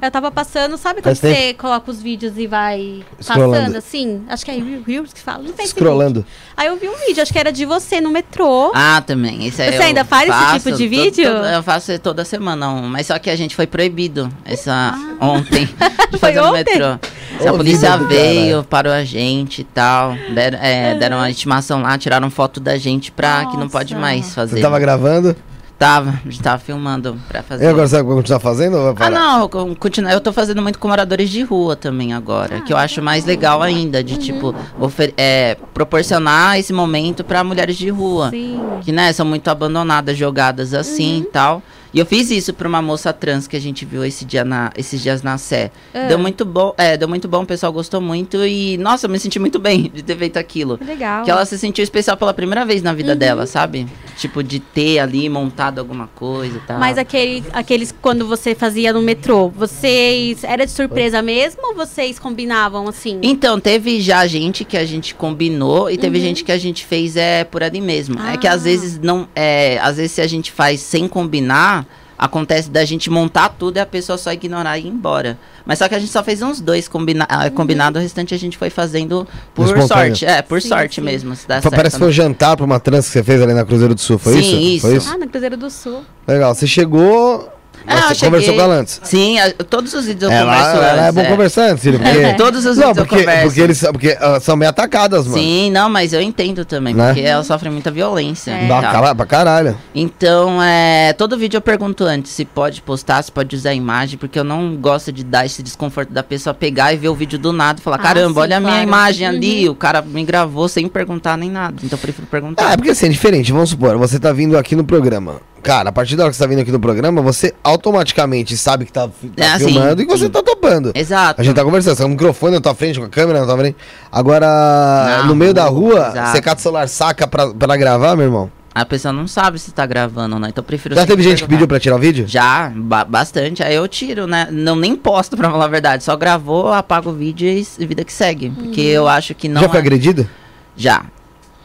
Eu tava passando, sabe quando tempo? você coloca os vídeos e vai passando assim? Acho que é Reel- Reels que fala. No Facebook. Scrollando. Aí eu vi um vídeo, acho que era de você no metrô. Ah, também. Aí Você ainda faz esse tipo de vídeo? to- eu faço toda semana, um, mas só que a gente foi proibido essa ontem de Ah. Foi fazer no ontem? metrô. a polícia vida veio, caralho. parou a gente e tal. Deram, é, deram uma intimação lá, tiraram foto da gente pra que não pode Nossa. mais fazer. Você tava gravando? Tava, a gente tava filmando pra fazer. E agora você vai continuar fazendo ou vai Ah, parar? não, eu, continuo, eu tô fazendo muito com moradores de rua também agora, que eu acho mais legal ainda, de tipo, ofer- é, proporcionar esse momento pra mulheres de rua Sim. que né, são muito abandonadas, jogadas assim e tal. E eu fiz isso pra uma moça trans que a gente viu esse dia na, esses dias na Sé. Ah. Deu muito bom, é, deu muito bom, o pessoal gostou muito e nossa, eu me senti muito bem de ter feito aquilo. Que legal. Que ela se sentiu especial pela primeira vez na vida dela, sabe? Tipo de ter ali montado alguma coisa e tal. Mas aquele, aqueles quando você fazia no metrô, vocês. Era de surpresa mesmo ou vocês combinavam assim? Então, teve já gente que a gente combinou e teve gente que a gente fez é por ali mesmo. É que às Ah. vezes não. É, às vezes se a gente faz sem combinar, acontece da gente montar tudo e a pessoa só ignorar e ir embora. Mas só que a gente só fez uns dois combina ah, combinado, o restante a gente foi fazendo por Espontâneo. sorte. É, por Sim, sorte sim. mesmo. Se dá certo, Parece que né? foi um jantar pra uma trans que você fez ali na Cruzeiro do Sul, foi Sim, isso? Foi isso. Ah, no Cruzeiro do Sul. Legal, você chegou, Ah, eu você conversou cheguei. com ela antes. Sim, a- todos os vídeos eu Ela, converso ela é antes, bom conversar antes, filho, porque... É, todos os Não, vídeos eu porque, converso. porque eles são- porque, ah, são meio atacadas, mano. Sim, não, mas eu entendo também, Né? porque ela sofre muita violência. É. cala- pra caralho. Então, é, todo vídeo eu pergunto antes se pode postar, se pode usar a imagem, porque eu não gosto de dar esse desconforto da pessoa pegar e ver o vídeo do nada e falar, Ah, caramba, sim, olha a minha claro. imagem ali, Uhum. o cara me gravou sem perguntar nem nada. Então eu prefiro perguntar. Ah, é porque assim, é diferente. Vamos supor, você tá vindo aqui no programa. Cara, a partir da hora que você tá vindo aqui no programa, você automaticamente sabe que tá, tá assim, filmando e que você sim. tá topando. Exato. A gente tá conversando, você tá com o microfone na tua frente, com a câmera na tua frente. Agora, Na no meio da rua, exato. você cata o celular, saca pra, pra gravar, meu irmão? A pessoa não sabe se tá gravando ou não, então eu prefiro Já teve gente que pediu pra tirar o vídeo? Já, ba- bastante. Aí eu tiro, né? Não nem posto, pra falar a verdade. Só gravou, apago o vídeo e vida que segue. Porque eu acho que não. Já foi é- agredido? Já,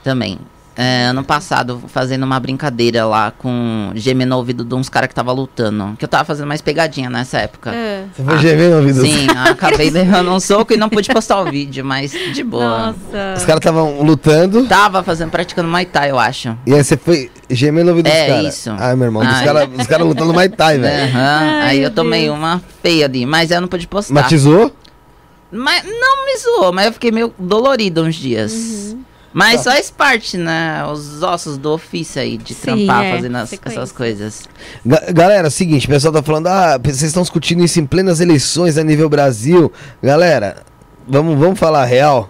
também. É, ano passado, fazendo uma brincadeira lá com gemendo no ouvido de uns caras que tava lutando. Que eu tava fazendo mais pegadinha nessa época. É. Você foi gemer no ouvido? Sim, acabei levando um soco e não pude postar o vídeo, mas de boa. Nossa. Os caras estavam lutando. Tava fazendo, praticando Muay Thai, eu acho. E aí você foi gemer no ouvido É, dos caras. isso. Ai, meu irmão, os Ai. caras os cara lutando Muay Thai, velho. Aham, Ai, Aí eu tomei Deus. uma feia ali, mas eu não pude postar. Matizou? Mas não me zoou, mas eu fiquei meio dolorido uns dias. Uhum. Mas faz parte, né? Os ossos do ofício aí, de Sim, trampar é, fazendo as- essas coisas. Ga- galera, seguinte, o pessoal tá falando, ah, vocês estão discutindo isso em plenas eleições a nível Brasil. Galera, vamos, vamos falar a real.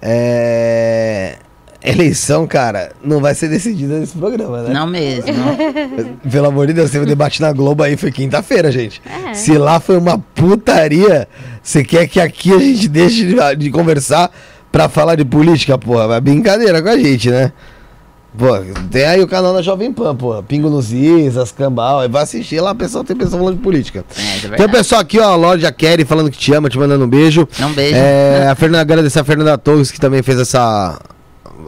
É. Eleição, cara, não vai ser decidida nesse programa, né? Não mesmo. Pelo amor de Deus, teve um debate na Globo aí, foi quinta-feira, gente. É. Se lá foi uma putaria, você quer que aqui a gente deixe de, de conversar pra falar de política, porra? Vai brincadeira com a gente, né? Pô, tem aí o canal da Jovem Pan, porra. Pingo nos Is, as Cambal, vai assistir lá, pessoal tem pessoa falando de política. É, de Tem o pessoal aqui, ó, a Lorde Kelly falando que te ama, te mandando um beijo. Não beijo. É, a Fernanda, agradecer a Fernanda Torres, que também fez essa.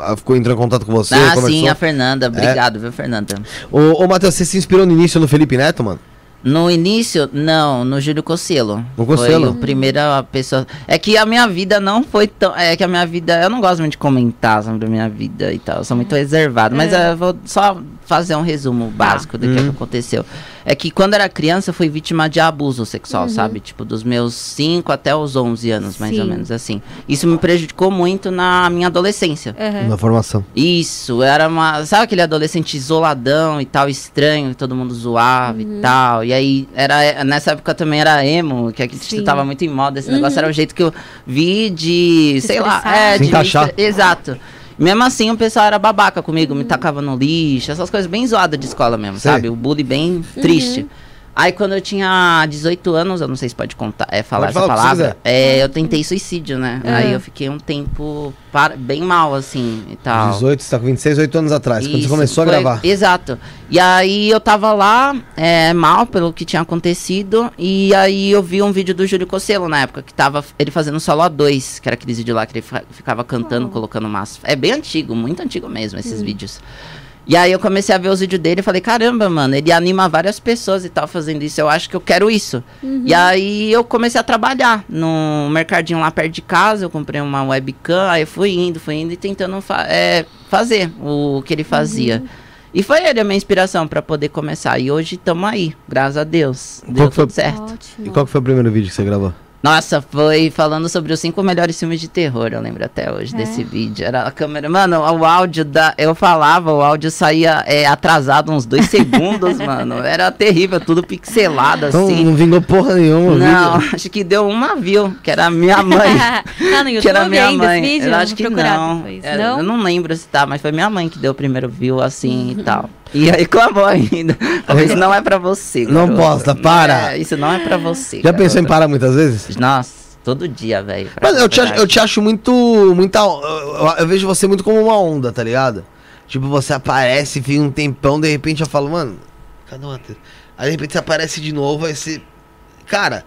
a- Ficou entrou em contato com você. ah, conversou. sim, a Fernanda. Obrigado, viu, Fernanda? Ô, ô Matheus, você se inspirou no início no Felipe Neto, mano? No início, não, no Júlio Cocelo. No Cocelo? Foi a primeira pessoa. É que a minha vida não foi tão. É que a minha vida. Eu não gosto muito de comentar sobre a minha vida e tal. Eu sou muito reservado. Mas É. eu vou só fazer um resumo básico do que, Hum. que aconteceu. É que quando era criança, eu fui vítima de abuso sexual, sabe? Tipo, dos meus 5 até os 11 anos, mais ou Sim. menos assim. Isso me prejudicou muito na minha adolescência. Aham. Na formação. Isso, era uma. Sabe aquele adolescente isoladão e tal, estranho, que todo mundo zoava e tal. E aí, era, nessa época também era emo, que aqui Sim. tava muito em moda. Esse negócio era o jeito que eu vi de. Se sei lá, expressar. é, Se de encaixar. Exato. Mesmo assim, o pessoal era babaca comigo, me tacava no lixo, essas coisas bem zoadas de escola mesmo, Sei. sabe? O bullying bem triste. Aí quando eu tinha 18 anos, eu não sei se pode contar, é, falar Pode essa falar, palavra. É, eu tentei suicídio, né? Aí eu fiquei um tempo para- bem mal, assim, e tal. 18, você tá com 26, 8 anos atrás, quando você Isso, começou a foi- gravar. Exato. E aí eu tava lá, é, mal pelo que tinha acontecido, e aí eu vi um vídeo do Júlio Cocelo na época, que tava ele fazendo solo A2, que era aqueles vídeos lá que ele ficava cantando, Oh. colocando massa. É bem antigo, muito antigo mesmo, esses vídeos. E aí eu comecei a ver os vídeos dele e falei, caramba, mano, ele anima várias pessoas e tal fazendo isso, eu acho que eu quero isso. E aí eu comecei a trabalhar no mercadinho lá perto de casa, eu comprei uma webcam, aí eu fui indo, fui indo e tentando fa- é, fazer o que ele fazia. E foi ele a minha inspiração pra poder começar. E hoje estamos aí, graças a Deus. Deu Qual que foi- tudo certo. Ótimo. E qual que foi o primeiro vídeo que você gravou? Nossa, foi falando sobre os cinco melhores filmes de terror, eu lembro até hoje É? desse vídeo. Era a câmera. Mano, o áudio da. Eu falava, o áudio saía é, atrasado uns dois segundos, mano. Era terrível, tudo pixelado Então assim. não vingou porra nenhuma Não, vídeo. acho que deu uma view, que era a minha mãe. ah, no YouTube que era minha ainda mãe. vídeo? eu acho que não. depois. É, não? Eu não lembro se tá, mas foi minha mãe que deu o primeiro view assim e tal. E aí clamou ainda. Falou, isso não é pra você. Não garota. posta, para. É, isso não é pra você. Já pensou em parar muitas vezes? Nossa, todo dia, velho. Mas eu te, acho, eu te acho muito. Muita, eu, eu- eu vejo você muito como uma onda, tá ligado? Tipo, você aparece, fica um tempão, de repente eu falo, mano, cadê o Matheus? Aí de repente você aparece de novo, aí você. Cara,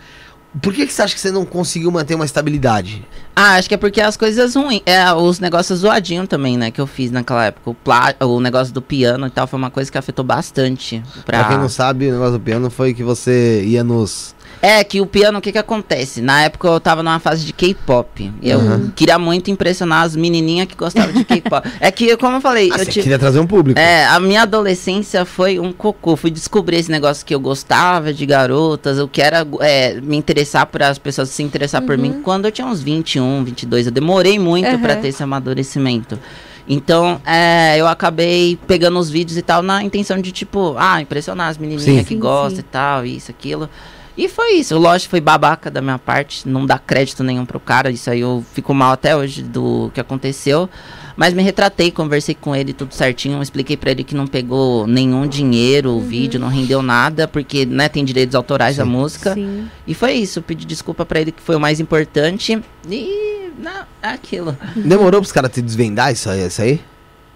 por que, que você acha que você não conseguiu manter uma estabilidade? Ah, acho que é porque as coisas ruins. É, os negócios zoadinhos também, né? Que eu fiz naquela época. O, plá, o negócio do piano e tal foi uma coisa que afetou bastante. Pra... Pra quem não sabe, o negócio do piano foi que você ia nos. É, que o piano, o que que acontece? Na época eu tava numa fase de K-pop. Eu Uhum. queria muito impressionar as menininhas que gostavam de K-pop. é que, como eu falei, Ah, eu tive... queria trazer um público. É, a minha adolescência foi um cocô. Fui descobrir esse negócio que eu gostava de garotas, eu quero é, me interessar por as pessoas se interessar por mim quando eu tinha uns 21, 22. Eu demorei muito Uhum. pra ter esse amadurecimento. Então, é, eu acabei pegando os vídeos e tal na intenção de, tipo, ah, impressionar as menininhas Sim. que Sim, gostam sim. e tal, isso, aquilo. E foi isso. Lógico, foi babaca da minha parte, não dá crédito nenhum pro cara. Isso aí eu fico mal até hoje do que aconteceu. Mas me retratei, conversei com ele tudo certinho, expliquei pra ele que não pegou nenhum dinheiro, o vídeo não rendeu nada, porque né, tem direitos autorais da música. Sim. E foi isso, pedi desculpa pra ele que foi o mais importante. E não, é aquilo. Demorou pros caras te desvendar isso aí? Isso aí?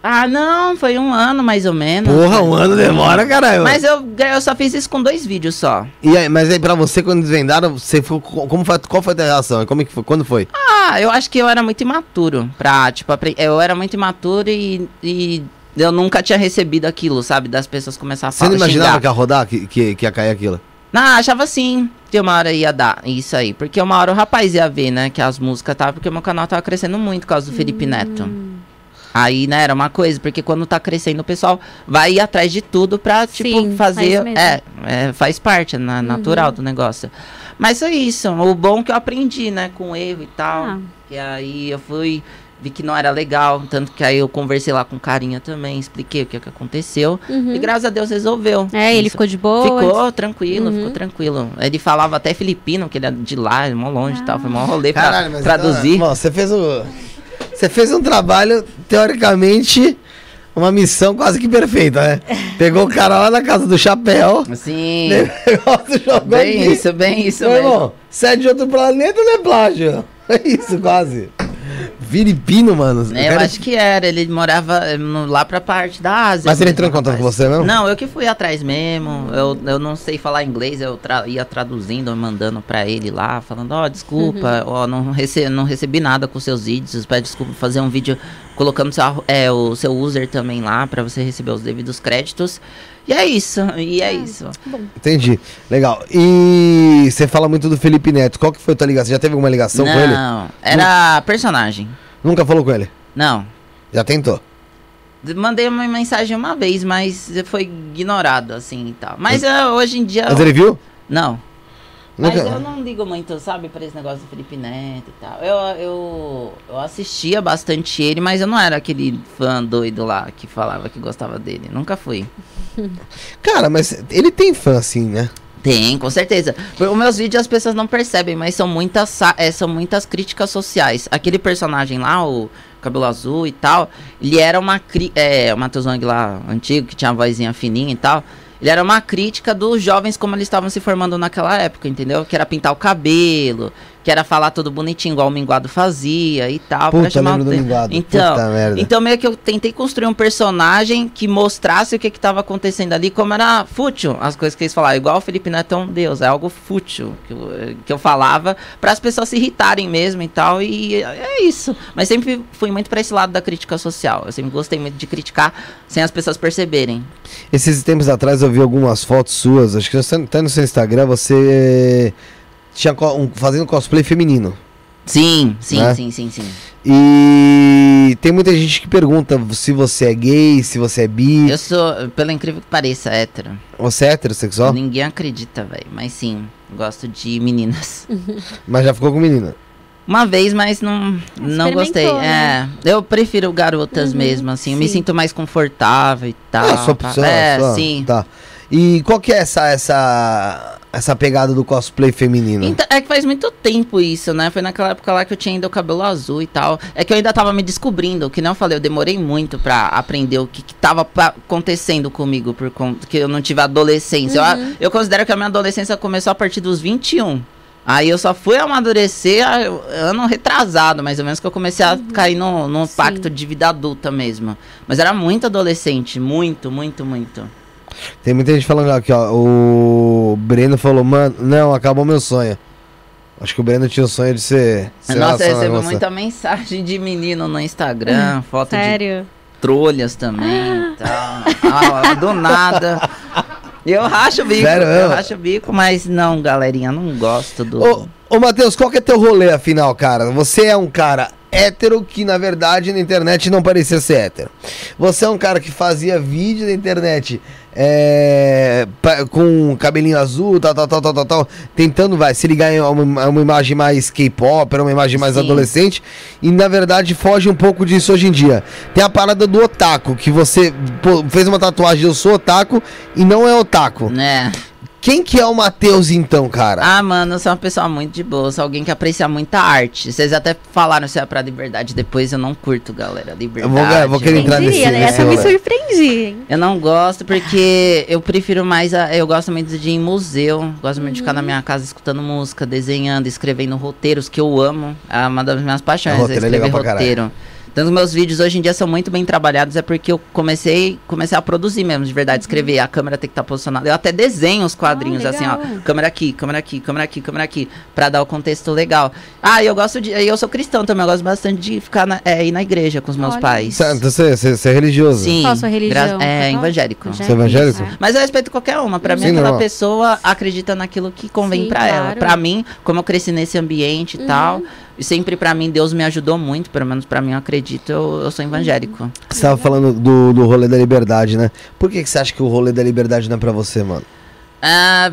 Ah, não, foi um ano mais ou menos. Porra, um ano demora, caralho. Mas eu, eu só fiz isso com dois vídeos só. E aí, mas aí pra você, quando desvendaram, você ficou, como foi, qual foi a tua reação? Como é que foi? Quando foi? Ah, eu acho que eu era muito imaturo pra, tipo, eu era muito imaturo e, e eu nunca tinha recebido aquilo, sabe? Das pessoas começar a Você falar, não imaginava xingar. que ia rodar, que, que, que ia cair aquilo? Não, achava assim que uma hora ia dar isso aí. Porque uma hora o rapaz ia ver, né? Que as músicas tava, porque o meu canal tava crescendo muito por causa do Felipe Neto. Aí, né, era uma coisa, porque quando tá crescendo, o pessoal vai ir atrás de tudo pra, tipo, Sim, fazer. faz é, é, faz parte, é na- natural do negócio. Mas é isso. O bom é que eu aprendi, né, com erro e tal. Ah. E aí eu fui, vi que não era legal. Tanto que aí eu conversei lá com carinha também, expliquei o que, que aconteceu. Uhum. E graças a Deus resolveu. É, ele Isso. ficou de boa. Ficou tranquilo, Uhum. ficou tranquilo. Ele falava até filipino, que ele é de lá, é mó longe e tal. Foi mó rolê pra Caralho, mas traduzir. Então, você fez o. Você fez um trabalho, teoricamente, uma missão quase que perfeita, né? Pegou o cara lá na casa do chapéu. Sim, negócio jogou bem aqui. isso, bem isso Meu mesmo. irmão, você é de outro planeta, não é plágio? É isso, quase. Filipino, mano. É, eu Cara, acho que era, ele morava eh, no- lá pra parte da Ásia. Mas ele entrou em contato com você mesmo? Não, eu que fui atrás mesmo. Eu, eu não sei falar inglês, eu tra- ia traduzindo, mandando pra ele lá, falando, ó, desculpa, ó, não, rece não recebi nada com seus vídeos, pede desculpa fazer um vídeo arro- é, o seu user também lá pra você receber os devidos créditos. E é isso, e é isso. Entendi. Legal. E você fala muito do Felipe Neto. Qual que foi a tua ligação? Já teve alguma ligação com ele? Não, era personagem. Nunca falou com ele? Não. Já tentou? Mandei uma mensagem uma vez, mas foi ignorado, assim e tal. Mas eh, hoje em dia. Mas ele viu? Não. Mas Nunca. eu não ligo muito, sabe, pra esse negócio do Felipe Neto e tal. Eu, eu, eu assistia bastante ele, mas eu não era aquele fã doido lá que falava que gostava dele. Nunca fui. Cara, mas ele tem fã assim, né? Tem, com certeza. Os meus vídeos as pessoas não percebem, mas são muitas, é, são muitas críticas sociais. Aquele personagem lá, o cabelo azul e tal, ele era uma é, o Matheus Wang lá, antigo, que tinha a vozinha fininha e tal. Ele era uma crítica dos jovens como eles estavam se formando naquela época, entendeu? Que era pintar o cabelo, que era falar tudo bonitinho, igual o Minguado fazia e tal. pra Puta, chamar lembro do Minguado. Então, então meio que eu tentei construir um personagem que mostrasse o que que tava acontecendo ali, como era fútil as coisas que eles falavam. Igual o Felipe Neto é um deus, é algo fútil que eu, que eu falava para as pessoas se irritarem mesmo e tal. E é isso. Mas sempre fui muito para esse lado da crítica social. Eu sempre gostei muito de criticar sem as pessoas perceberem. Esses tempos atrás eu vi algumas fotos suas, acho que até no seu Instagram você tinha co- um, fazendo cosplay feminino. Sim, sim, Né? sim, sim, sim. E tem muita gente que pergunta se você é gay, se você é bi. Eu sou, pelo incrível que pareça, hétero. Você é heterossexual? Ninguém acredita, velho. Mas sim, gosto de meninas. Mas já ficou com menina. Uma vez, mas não, não gostei. Né? É, eu prefiro garotas Uhum, mesmo, assim. Eu me sim. sinto mais confortável e tal. Ah, sua pá. opção. É, sua- sim. Tá. E qual que é essa, essa, essa pegada do cosplay feminino? Então, é que faz muito tempo isso, né? Foi naquela época lá que eu tinha ainda o cabelo azul e tal. É que eu ainda tava me descobrindo, que não falei, eu demorei muito pra aprender o que, que tava acontecendo comigo, por conta que eu não tive adolescência. Eu Uhum. Eu, considero que a minha adolescência começou a partir dos 21. Aí eu só fui amadurecer eu- ano retrasado, mais ou menos, que eu comecei a cair no, no Uhum. Sim. pacto de vida adulta mesmo. Mas era muito adolescente, muito, muito, muito. Tem muita gente falando aqui, ó. O Breno falou, mano, não, acabou meu sonho. Acho que o Breno tinha o sonho de ser. ser Nossa, recebo muita mensagem de menino no Instagram, foto de Sério? trolhas também e tal. Ah, do nada. Eu racho o bico, Sério eu mesmo? racho o bico, mas não, galerinha, não gosto do. Ô, ô Matheus, qual que é teu rolê afinal, cara? Você é um cara hétero que, na verdade, na internet não parecia ser hétero. Você é um cara que fazia vídeo na internet é, com cabelinho azul, tal, tal, tal, tal, tal, tal, tentando, vai, se ligar em uma, uma imagem mais K-pop, uma imagem mais Sim. adolescente, e na verdade foge um pouco disso hoje em dia. Tem a parada do otaku, que você pô, fez uma tatuagem, eu sou otaku, e não é otaku. Né? Quem que é o Matheus então, cara? Ah, mano, eu sou uma pessoa muito de boa, sou alguém que aprecia muita arte. Vocês até falaram se é pra liberdade, depois eu não curto, galera, liberdade. vou- eu vou querer entrar nesse- né? nesse Essa me surpreendi, hein? Eu não gosto porque eu prefiro mais. A, eu gosto muito de ir em museu. Gosto muito de ficar na minha casa escutando música, desenhando, escrevendo roteiros que eu amo. É uma das minhas paixões, é Roteiro é escrever pra caralho. Tanto que meus vídeos hoje em dia são muito bem trabalhados, é porque eu comecei, comecei a produzir mesmo, de verdade, escrever. A câmera tem que estar posicionada. Eu até desenho os quadrinhos, Ah, assim, ó. Câmera aqui, câmera aqui, câmera aqui, câmera aqui. Pra dar o contexto legal. Ah, e eu gosto de. Eu sou cristão também, eu gosto bastante de ficar na, é, ir na igreja com os meus Olha. pais. Você, você, você- você é religioso? Sim. Qual a sua religião? gra- É, Católica? evangélico. Você é evangélico? É. Mas eu respeito qualquer uma. Pra mim, Sim, aquela não. pessoa acredita naquilo que convém Sim, pra ela. claro. Pra mim, como eu cresci nesse ambiente e tal, e sempre pra mim Deus me ajudou muito, pelo menos pra mim eu acredito, eu, eu sou evangélico. Você tava falando do, do rolê da liberdade, né? Por que, que você acha que o rolê da liberdade não é pra você, mano? Ah,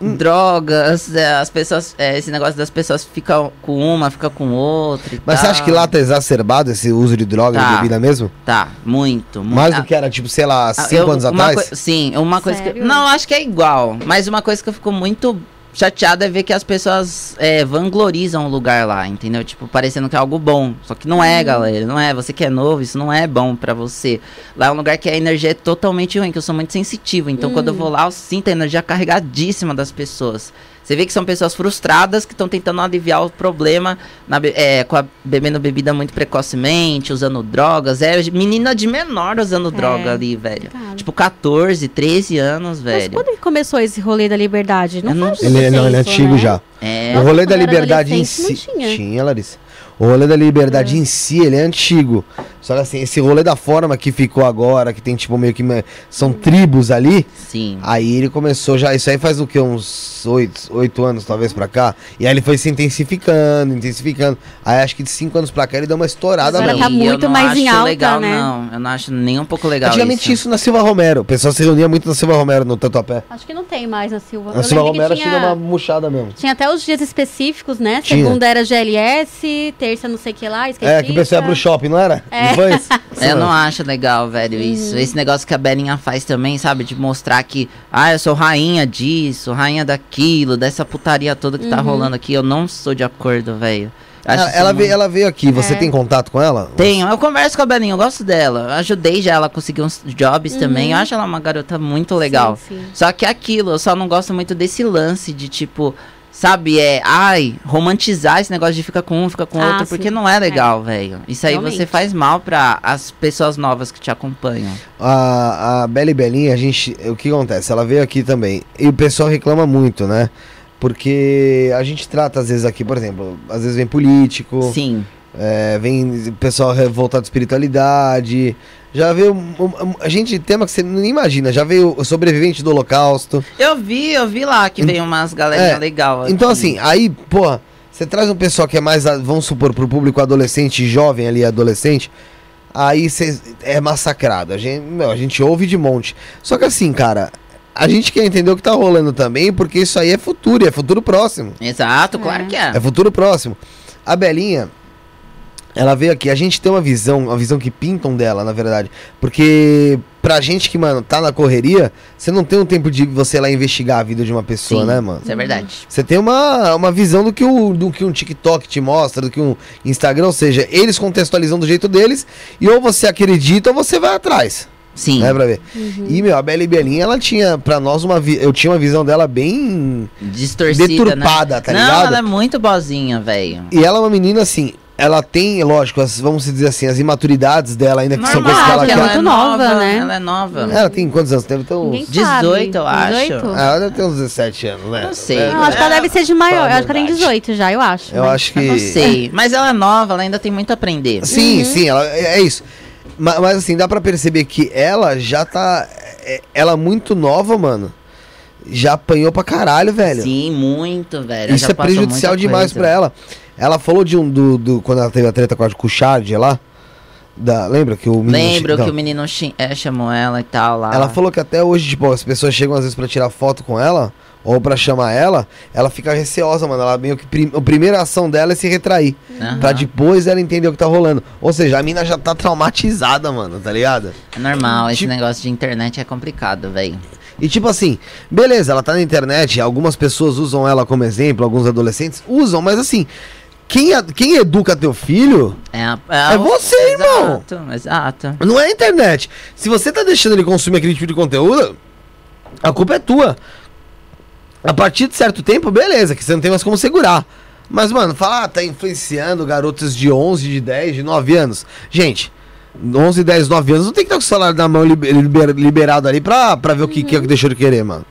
Hum. drogas, é, as pessoas, é, esse negócio das pessoas ficam com uma, fica com outra e Mas você tal. acha que lá tá exacerbado esse uso de droga e Tá. bebida mesmo? Tá, muito, muito. Mais Ah, do que era, tipo, sei lá, Ah, cinco eu- anos atrás? sim, uma coisa que. Sério? Não, acho que é igual. Mas uma coisa que eu fico muito chateada é ver que as pessoas é, vanglorizam o lugar lá, entendeu? Tipo, parecendo que é algo bom. Só que não Uhum. é, galera. Não é. Você que é novo, isso não é bom pra você. Lá é um lugar que a energia é totalmente ruim, que eu sou muito sensitivo. Então, quando eu Uhum. vou lá, eu sinto a energia carregadíssima das pessoas. Você vê que são pessoas frustradas que estão tentando aliviar o problema na é, com a, bebendo bebida muito precocemente, usando drogas. É menina de menor usando droga ali, velho. Cara. Tipo, 14, 13 anos, Mas velho. quando que começou esse rolê da liberdade? Não Eu não faz sei. muito Ele, não, ele é antigo né? já. É, o rolê da quando liberdade em si. não tinha. Larissa. O rolê da liberdade em si, ele é antigo. Só que assim, esse rolê da forma que ficou agora, que tem tipo meio que. São tribos ali. sim. Aí ele começou já. Isso aí faz o que? Uns oito, oito anos talvez pra cá. E aí ele foi se intensificando, intensificando. Aí acho que de cinco anos pra cá ele deu uma estourada Agora mesmo. tá E eu muito não mais acho em alta, legal, né? não. Eu não acho nem um pouco legal Antigamente isso. isso. na Silva Romero. O pessoal se reunia muito na Silva Romero, no Tatuapé. Acho que não tem mais na Silva. Na Eu Silva que Romero tinha, tinha uma murchada mesmo. tinha até os dias específicos, né? Tinha. Segunda era GLS, terça não sei o que lá, esqueci. É, que o pessoal ia pro shopping, não era? É. Isso? Eu não acho legal, velho, isso. Uhum. Esse negócio que a Belinha faz também, sabe? De mostrar que, ah, eu sou rainha disso, rainha daquilo, dessa putaria toda que Uhum. tá rolando aqui. Eu não sou de acordo, velho. Acho Ela, isso ela veio, ela veio aqui. Você É. tem contato com ela? Tenho, eu converso com a Belinha, eu gosto dela. Eu ajudei já ela a conseguir uns jobs também. Eu acho ela uma garota muito legal. Uhum. Sim, sim. Só que é aquilo, eu só não gosto muito desse lance de tipo, sabe, é, ai, romantizar esse negócio de ficar com um, fica com Ah, outro, sim. porque não é legal, velho. Isso aí Realmente. você faz mal pra as pessoas novas que te acompanham. A, a Bela e Belinha, a gente. O que acontece? Ela veio aqui também. E o pessoal reclama muito, né? Porque a gente trata, às vezes, aqui, por exemplo, às vezes vem político, Sim. É, vem pessoal revoltado de espiritualidade. Já veio. a gente tema que você nem imagina, já veio o sobrevivente do holocausto. Eu vi, eu vi lá que veio umas galerinha É, legal. Então, aqui. assim, aí, porra, você traz um pessoal que é mais, vamos supor, pro público adolescente, jovem ali, adolescente, aí você é massacrado. A gente, meu, a gente ouve de monte. Só que assim, cara, a gente quer entender o que tá rolando também, porque isso aí é futuro, e é futuro próximo. Exato, claro É. que é. É futuro próximo. A Belinha, ela veio aqui, a gente tem uma visão, uma visão que pintam dela, na verdade. Porque pra gente que, mano, tá na correria, você não tem um tempo de você ir lá investigar a vida de uma pessoa, Sim, né, mano? Isso é verdade. Você tem uma, uma visão do que, o, do que um TikTok te mostra, do que um Instagram, ou seja, eles contextualizam do jeito deles, e ou você acredita ou você vai atrás, Sim. né, pra ver. E, meu, a Bela e Belinha, ela tinha, pra nós, uma vi- eu tinha uma visão dela bem Distorcida, deturpada, né? tá Não, ligado? ela é muito boazinha, velho. E ela é uma menina, assim, ela tem, lógico, as, vamos dizer assim, as imaturidades dela ainda, que são coisas que ela Normal, quer. ela é muito nova, né? Ela é nova. Ela tem quantos anos? Deve ter uns... Ninguém 18, sabe. eu acho. 18? Ah, ela deve ter uns 17 anos, né? Não sei. É, Não, acho que ela É, deve ser de maior. Eu acho que ela tem verdade. 18 já, eu acho. Eu mas- acho que... Eu não sei. Mas ela é nova, ela ainda tem muito a aprender. Sim, sim, ela, é, é isso. Ma- Mas, assim, dá pra perceber que ela já tá. é- Ela muito nova, mano. Já apanhou pra caralho, velho. Sim, muito, velho. Isso é prejudicial demais coisa. pra ela. Ela falou de um. Do, do- quando ela teve a treta com, a, com o Chard lá. Da, lembra que o menino. Lembro Então, que o menino é, chamou ela e tal lá. Ela falou que até hoje, tipo, as pessoas chegam às vezes pra tirar foto com ela. Ou pra chamar ela, ela fica receosa, mano. Ela meio que. prim- a primeira ação dela é se retrair. Aham. Pra depois ela entender o que tá rolando. Ou seja, a mina já tá traumatizada, mano, tá ligado? É normal, esse Tipo- negócio de internet é complicado, velho. E tipo assim, beleza, ela tá na internet, algumas pessoas usam ela como exemplo, alguns adolescentes usam, mas assim, quem, a- quem educa teu filho É, É o- você, irmão. Exato, exato. não é a internet. Se você tá deixando ele consumir aquele tipo de conteúdo, a culpa é tua. A partir de certo tempo, beleza, que você não tem mais como segurar. Mas, mano, falar, ah, tá influenciando garotas de 11, de 10, de 9 anos. Gente, 11, 10, 9 anos não tem que estar com o salário na mão liber- liber- liberado ali pra, pra ver o que, que é que deixou de querer, mano.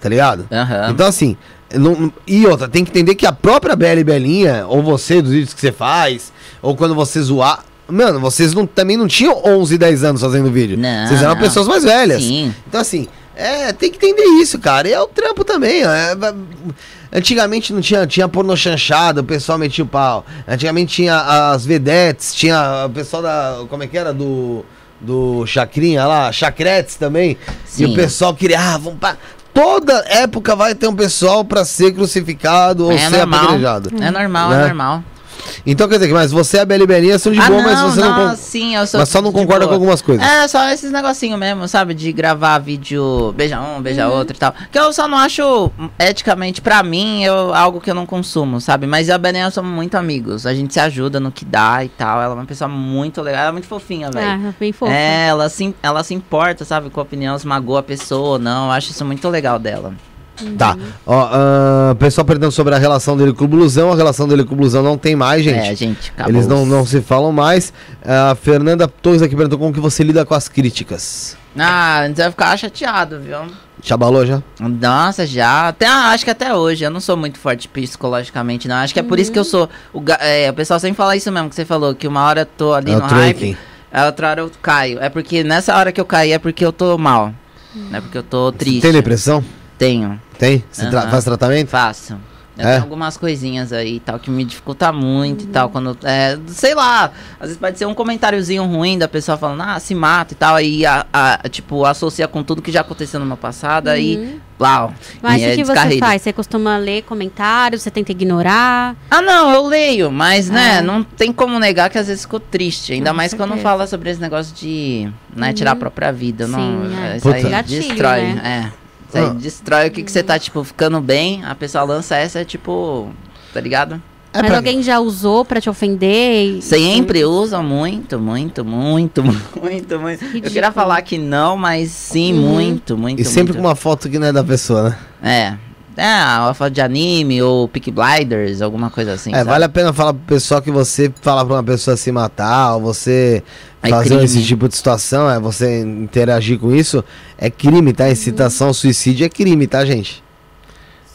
Tá ligado? Aham. Então, assim, não- e outra, tem que entender que a própria Bela e Belinha, ou você, dos vídeos que você faz, ou quando você zoar. Mano, vocês não, também não tinham 11, 10 anos fazendo vídeo. Não, vocês eram não. pessoas mais velhas. Sim. Então, assim, é, tem que entender isso, cara. E é o trampo também. ó, é, antigamente não tinha, tinha porno chanchada, o pessoal metia o pau. Antigamente tinha as vedetes, tinha o pessoal da. Como é que era? Do. Do Chacrinha lá, Chacretes também. E o Sim. pessoal queria. Ah, vamos pra. Toda época vai ter um pessoal pra ser crucificado ou É ser normal. apedrejado. É normal, Né? é normal. Então quer dizer que, mas você e a Beli Belinha são de boa, mas você não. con- sim, eu sou mas só não concorda boa. com algumas coisas. É, só esses negocinhos mesmo, sabe? De gravar vídeo beija um, beija outro e tal. Que eu só não acho eticamente, pra mim, eu, algo que eu não consumo, sabe? Mas eu e a Belinha somos muito amigos. A gente se ajuda no que dá e tal. Ela é uma pessoa muito legal, ela é muito fofinha, velho. Ah, bem fofo. É, ela se, ela se importa, sabe, com a opinião, se magoa a pessoa ou não. Eu acho isso muito legal dela. Tá. Ó, o pessoal perguntando sobre a relação dele com o Blusão. A relação dele com o Blusão não tem mais, gente. É, gente, acabou. Eles não, não se falam mais. A Fernanda Torres aqui perguntou como que você lida com as críticas. Ah, antes eu ia ficar chateado, viu? Te abalou já? Nossa, já. Até, ah, acho que até hoje. Eu não sou muito forte psicologicamente, não. Acho que é por isso que eu sou. O, é, o pessoal sempre fala isso mesmo que você falou, que uma hora eu tô ali É no hype, a outra hora eu caio. É porque nessa hora que eu caí é porque eu tô mal. Não é porque eu tô triste. Tem depressão? Tenho. Tem? Você tra- Aham. faz tratamento? Faço. Eu É? tenho algumas coisinhas aí e tal que me dificulta muito e tal. Quando. É, sei lá, às vezes pode ser um comentáriozinho ruim da pessoa falando, ah, se mata e tal. Aí, a, a- tipo, associa com tudo que já aconteceu no meu passado. Aí, uau. Mas e o é que você faz? Você costuma ler comentários? Você tenta ignorar? Ah, não, eu leio, mas, né, Ah. não tem como negar que às vezes ficou triste. Ainda Com mais quando certeza. fala sobre esse negócio de, né, tirar a própria vida. não, Sim, é. Isso aí Puta. Gatilho, destrói, né? é. Isso aí Ah. destrói o que, que você tá, tipo, ficando bem, a pessoa lança essa, é tipo, tá ligado? É Mas pra- alguém já usou pra te ofender? e- Sempre usam muito, muito, muito, muito, muito. Eu Ridículo. queria falar que não, mas sim, Uhum. muito, muito, E sempre muito. com uma foto que não é da pessoa, né? É. É, uma foto de anime ou Peak Blinders, alguma coisa assim. é, sabe? vale a pena falar pro pessoal que você falar pra uma pessoa se matar, ou você É fazer crime. esse tipo de situação, é você interagir com isso, é crime, tá? Incitação ao suicídio é crime, tá, gente?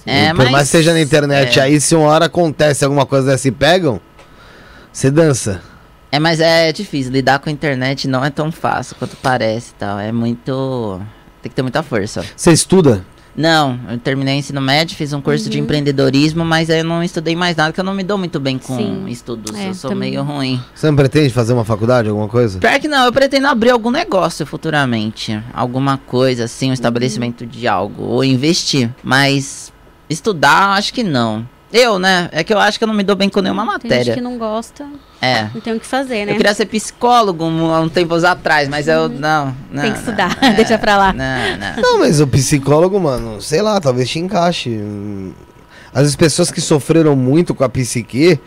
É, Por mais mas- que seja na internet é. aí, se uma hora acontece alguma coisa dessa e pegam, você dança. É, mas é difícil. Lidar com a internet não é tão fácil quanto parece e tal. É muito. Tem que ter muita força. Você estuda? Não, eu terminei ensino médio, fiz um curso de empreendedorismo, mas aí eu não estudei mais nada, porque eu não me dou muito bem com Sim. estudos. É, eu sou também. meio ruim. Você não pretende fazer uma faculdade, alguma coisa? Pior que não, eu pretendo abrir algum negócio futuramente. Alguma coisa, assim, um estabelecimento de algo. Ou investir. Mas estudar, acho que não. Eu, né? É que eu acho que eu não me dou bem com nenhuma Tem gente matéria. que não gosta, É. não tem o que fazer, né? Eu queria ser psicólogo um, há um tempos atrás, mas eu. Não. não Tem que não, estudar, é, deixa pra lá. Não, não. Não, mas o psicólogo, mano, sei lá, talvez te encaixe. Às vezes pessoas que sofreram muito com a psique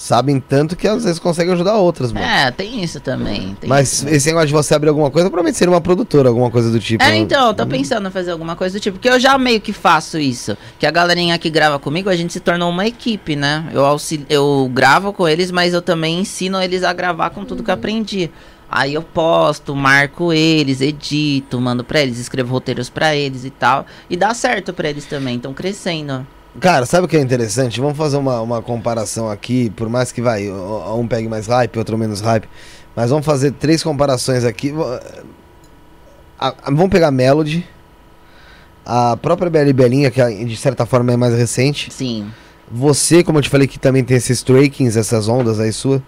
sabem tanto que às vezes conseguem ajudar outras, mano. É, tem isso também. tem Mas isso. esse negócio de você abrir alguma coisa, provavelmente seria uma produtora, alguma coisa do tipo. É, então, eu tô pensando em fazer alguma coisa do tipo, porque eu já meio que faço isso. Que a galerinha que grava comigo, a gente se tornou uma equipe, né? Eu, auxili eu gravo com eles, mas eu também ensino eles a gravar com tudo que eu aprendi. Aí eu posto, marco eles, edito, mando pra eles, escrevo roteiros pra eles e tal. E dá certo pra eles também, estão crescendo. Cara, sabe o que é interessante? Vamos fazer uma, uma comparação aqui, por mais que vai, um pegue mais hype, outro menos hype. Mas vamos fazer três comparações aqui. Vo- a- a- vamos pegar Melody, a própria Bela e Belinha, que de certa forma é mais recente. Sim. Você, como eu te falei, que também tem esses trakings, essas ondas aí sua.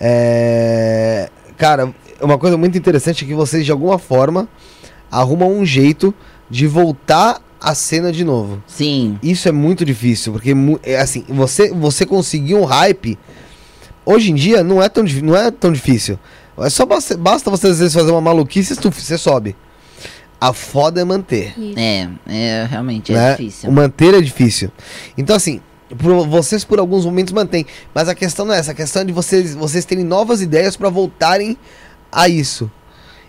É... Cara, uma coisa muito interessante é que vocês, de alguma forma, arrumam um jeito de voltar à cena de novo. Sim. Isso é muito difícil, porque é assim, você, você conseguir um hype, hoje em dia não é tão, não é tão difícil. É só basta, basta você às vezes fazer uma maluquice e tu- você sobe. A foda é manter. É, é realmente é né? difícil. O manter é difícil. Então, assim, por- vocês por alguns momentos mantêm. Mas a questão não é essa. A questão é de vocês, vocês terem novas ideias para voltarem a isso.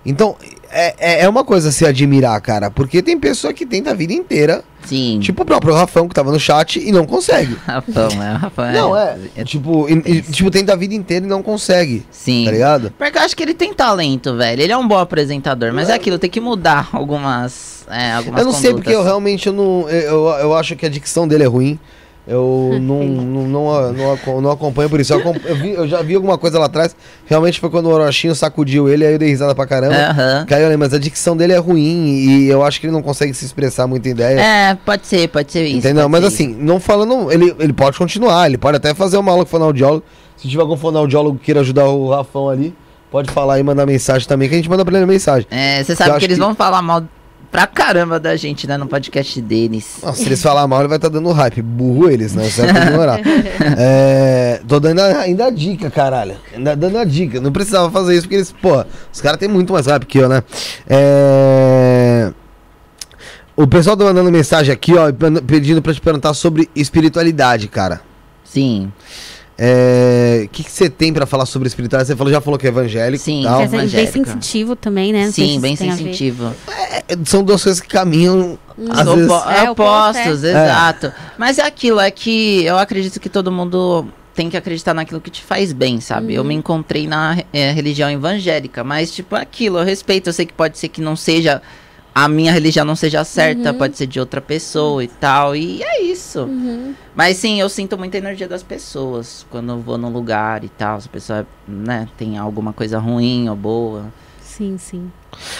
Então, é, é, é uma coisa a se admirar, cara. Porque tem pessoa que tenta a vida inteira. Sim. Tipo o próprio Rafão que tava no chat e não consegue. Rafão, é, Rafão Não, é. Tipo, e- e, tipo, tenta a vida inteira e não consegue. Sim. Tá ligado? Porque eu acho que ele tem talento, velho. Ele é um bom apresentador, mas é aquilo, tem que mudar algumas. É, algumas eu não sei porque eu condutas. realmente eu não. Eu, eu, eu acho que a dicção dele é ruim. Eu não, não, não, não, não acompanho por isso. Eu, eu vi- eu já vi alguma coisa lá atrás. Realmente foi quando o Orochinho sacudiu ele, aí eu dei risada pra caramba. Aham. Caiu, lembro, mas a dicção dele é ruim e eu acho que ele não consegue se expressar muita ideia. É, pode ser, pode ser isso. Entendeu? Mas ser assim, não falando. Ele, ele pode continuar, ele pode até fazer uma aula com fonoaudiólogo. Se tiver algum fonoaudiólogo que queira ajudar o Rafão ali, pode falar e mandar mensagem também, que a gente manda pra ele mensagem. É, você sabe acho que eles que- vão falar mal pra caramba da gente, né, no podcast deles. Nossa, se eles falar mal, ele vai estar dando hype. Burro eles, né? Você vai ignorar. É, tô dando ainda a dica, caralho. Ainda dando a dica. Não precisava fazer isso, porque eles, pô, os caras têm muito mais hype que eu, né? É. O pessoal tá mandando mensagem aqui, ó, pedindo pra te perguntar sobre espiritualidade, cara. Sim, É, O que que você tem pra falar sobre espiritualidade? Você falou, já falou que é evangélico Sim. tal. Dizer, bem sensitivo também, né? Não sim, se bem sensitivo. É, São duas coisas que caminham, às Opo- vezes... É, oposto, opostos, é. exato. Mas é aquilo, é que eu acredito que todo mundo tem que acreditar naquilo que te faz bem, sabe? Eu me encontrei na eh, religião evangélica, mas tipo, é aquilo, eu respeito, eu sei que pode ser que não seja a minha religião não seja certa, pode ser de outra pessoa e tal, e é isso. Mas sim, eu sinto muita energia das pessoas quando eu vou num lugar e tal, se a pessoa, né, tem alguma coisa ruim ou boa. Sim, sim.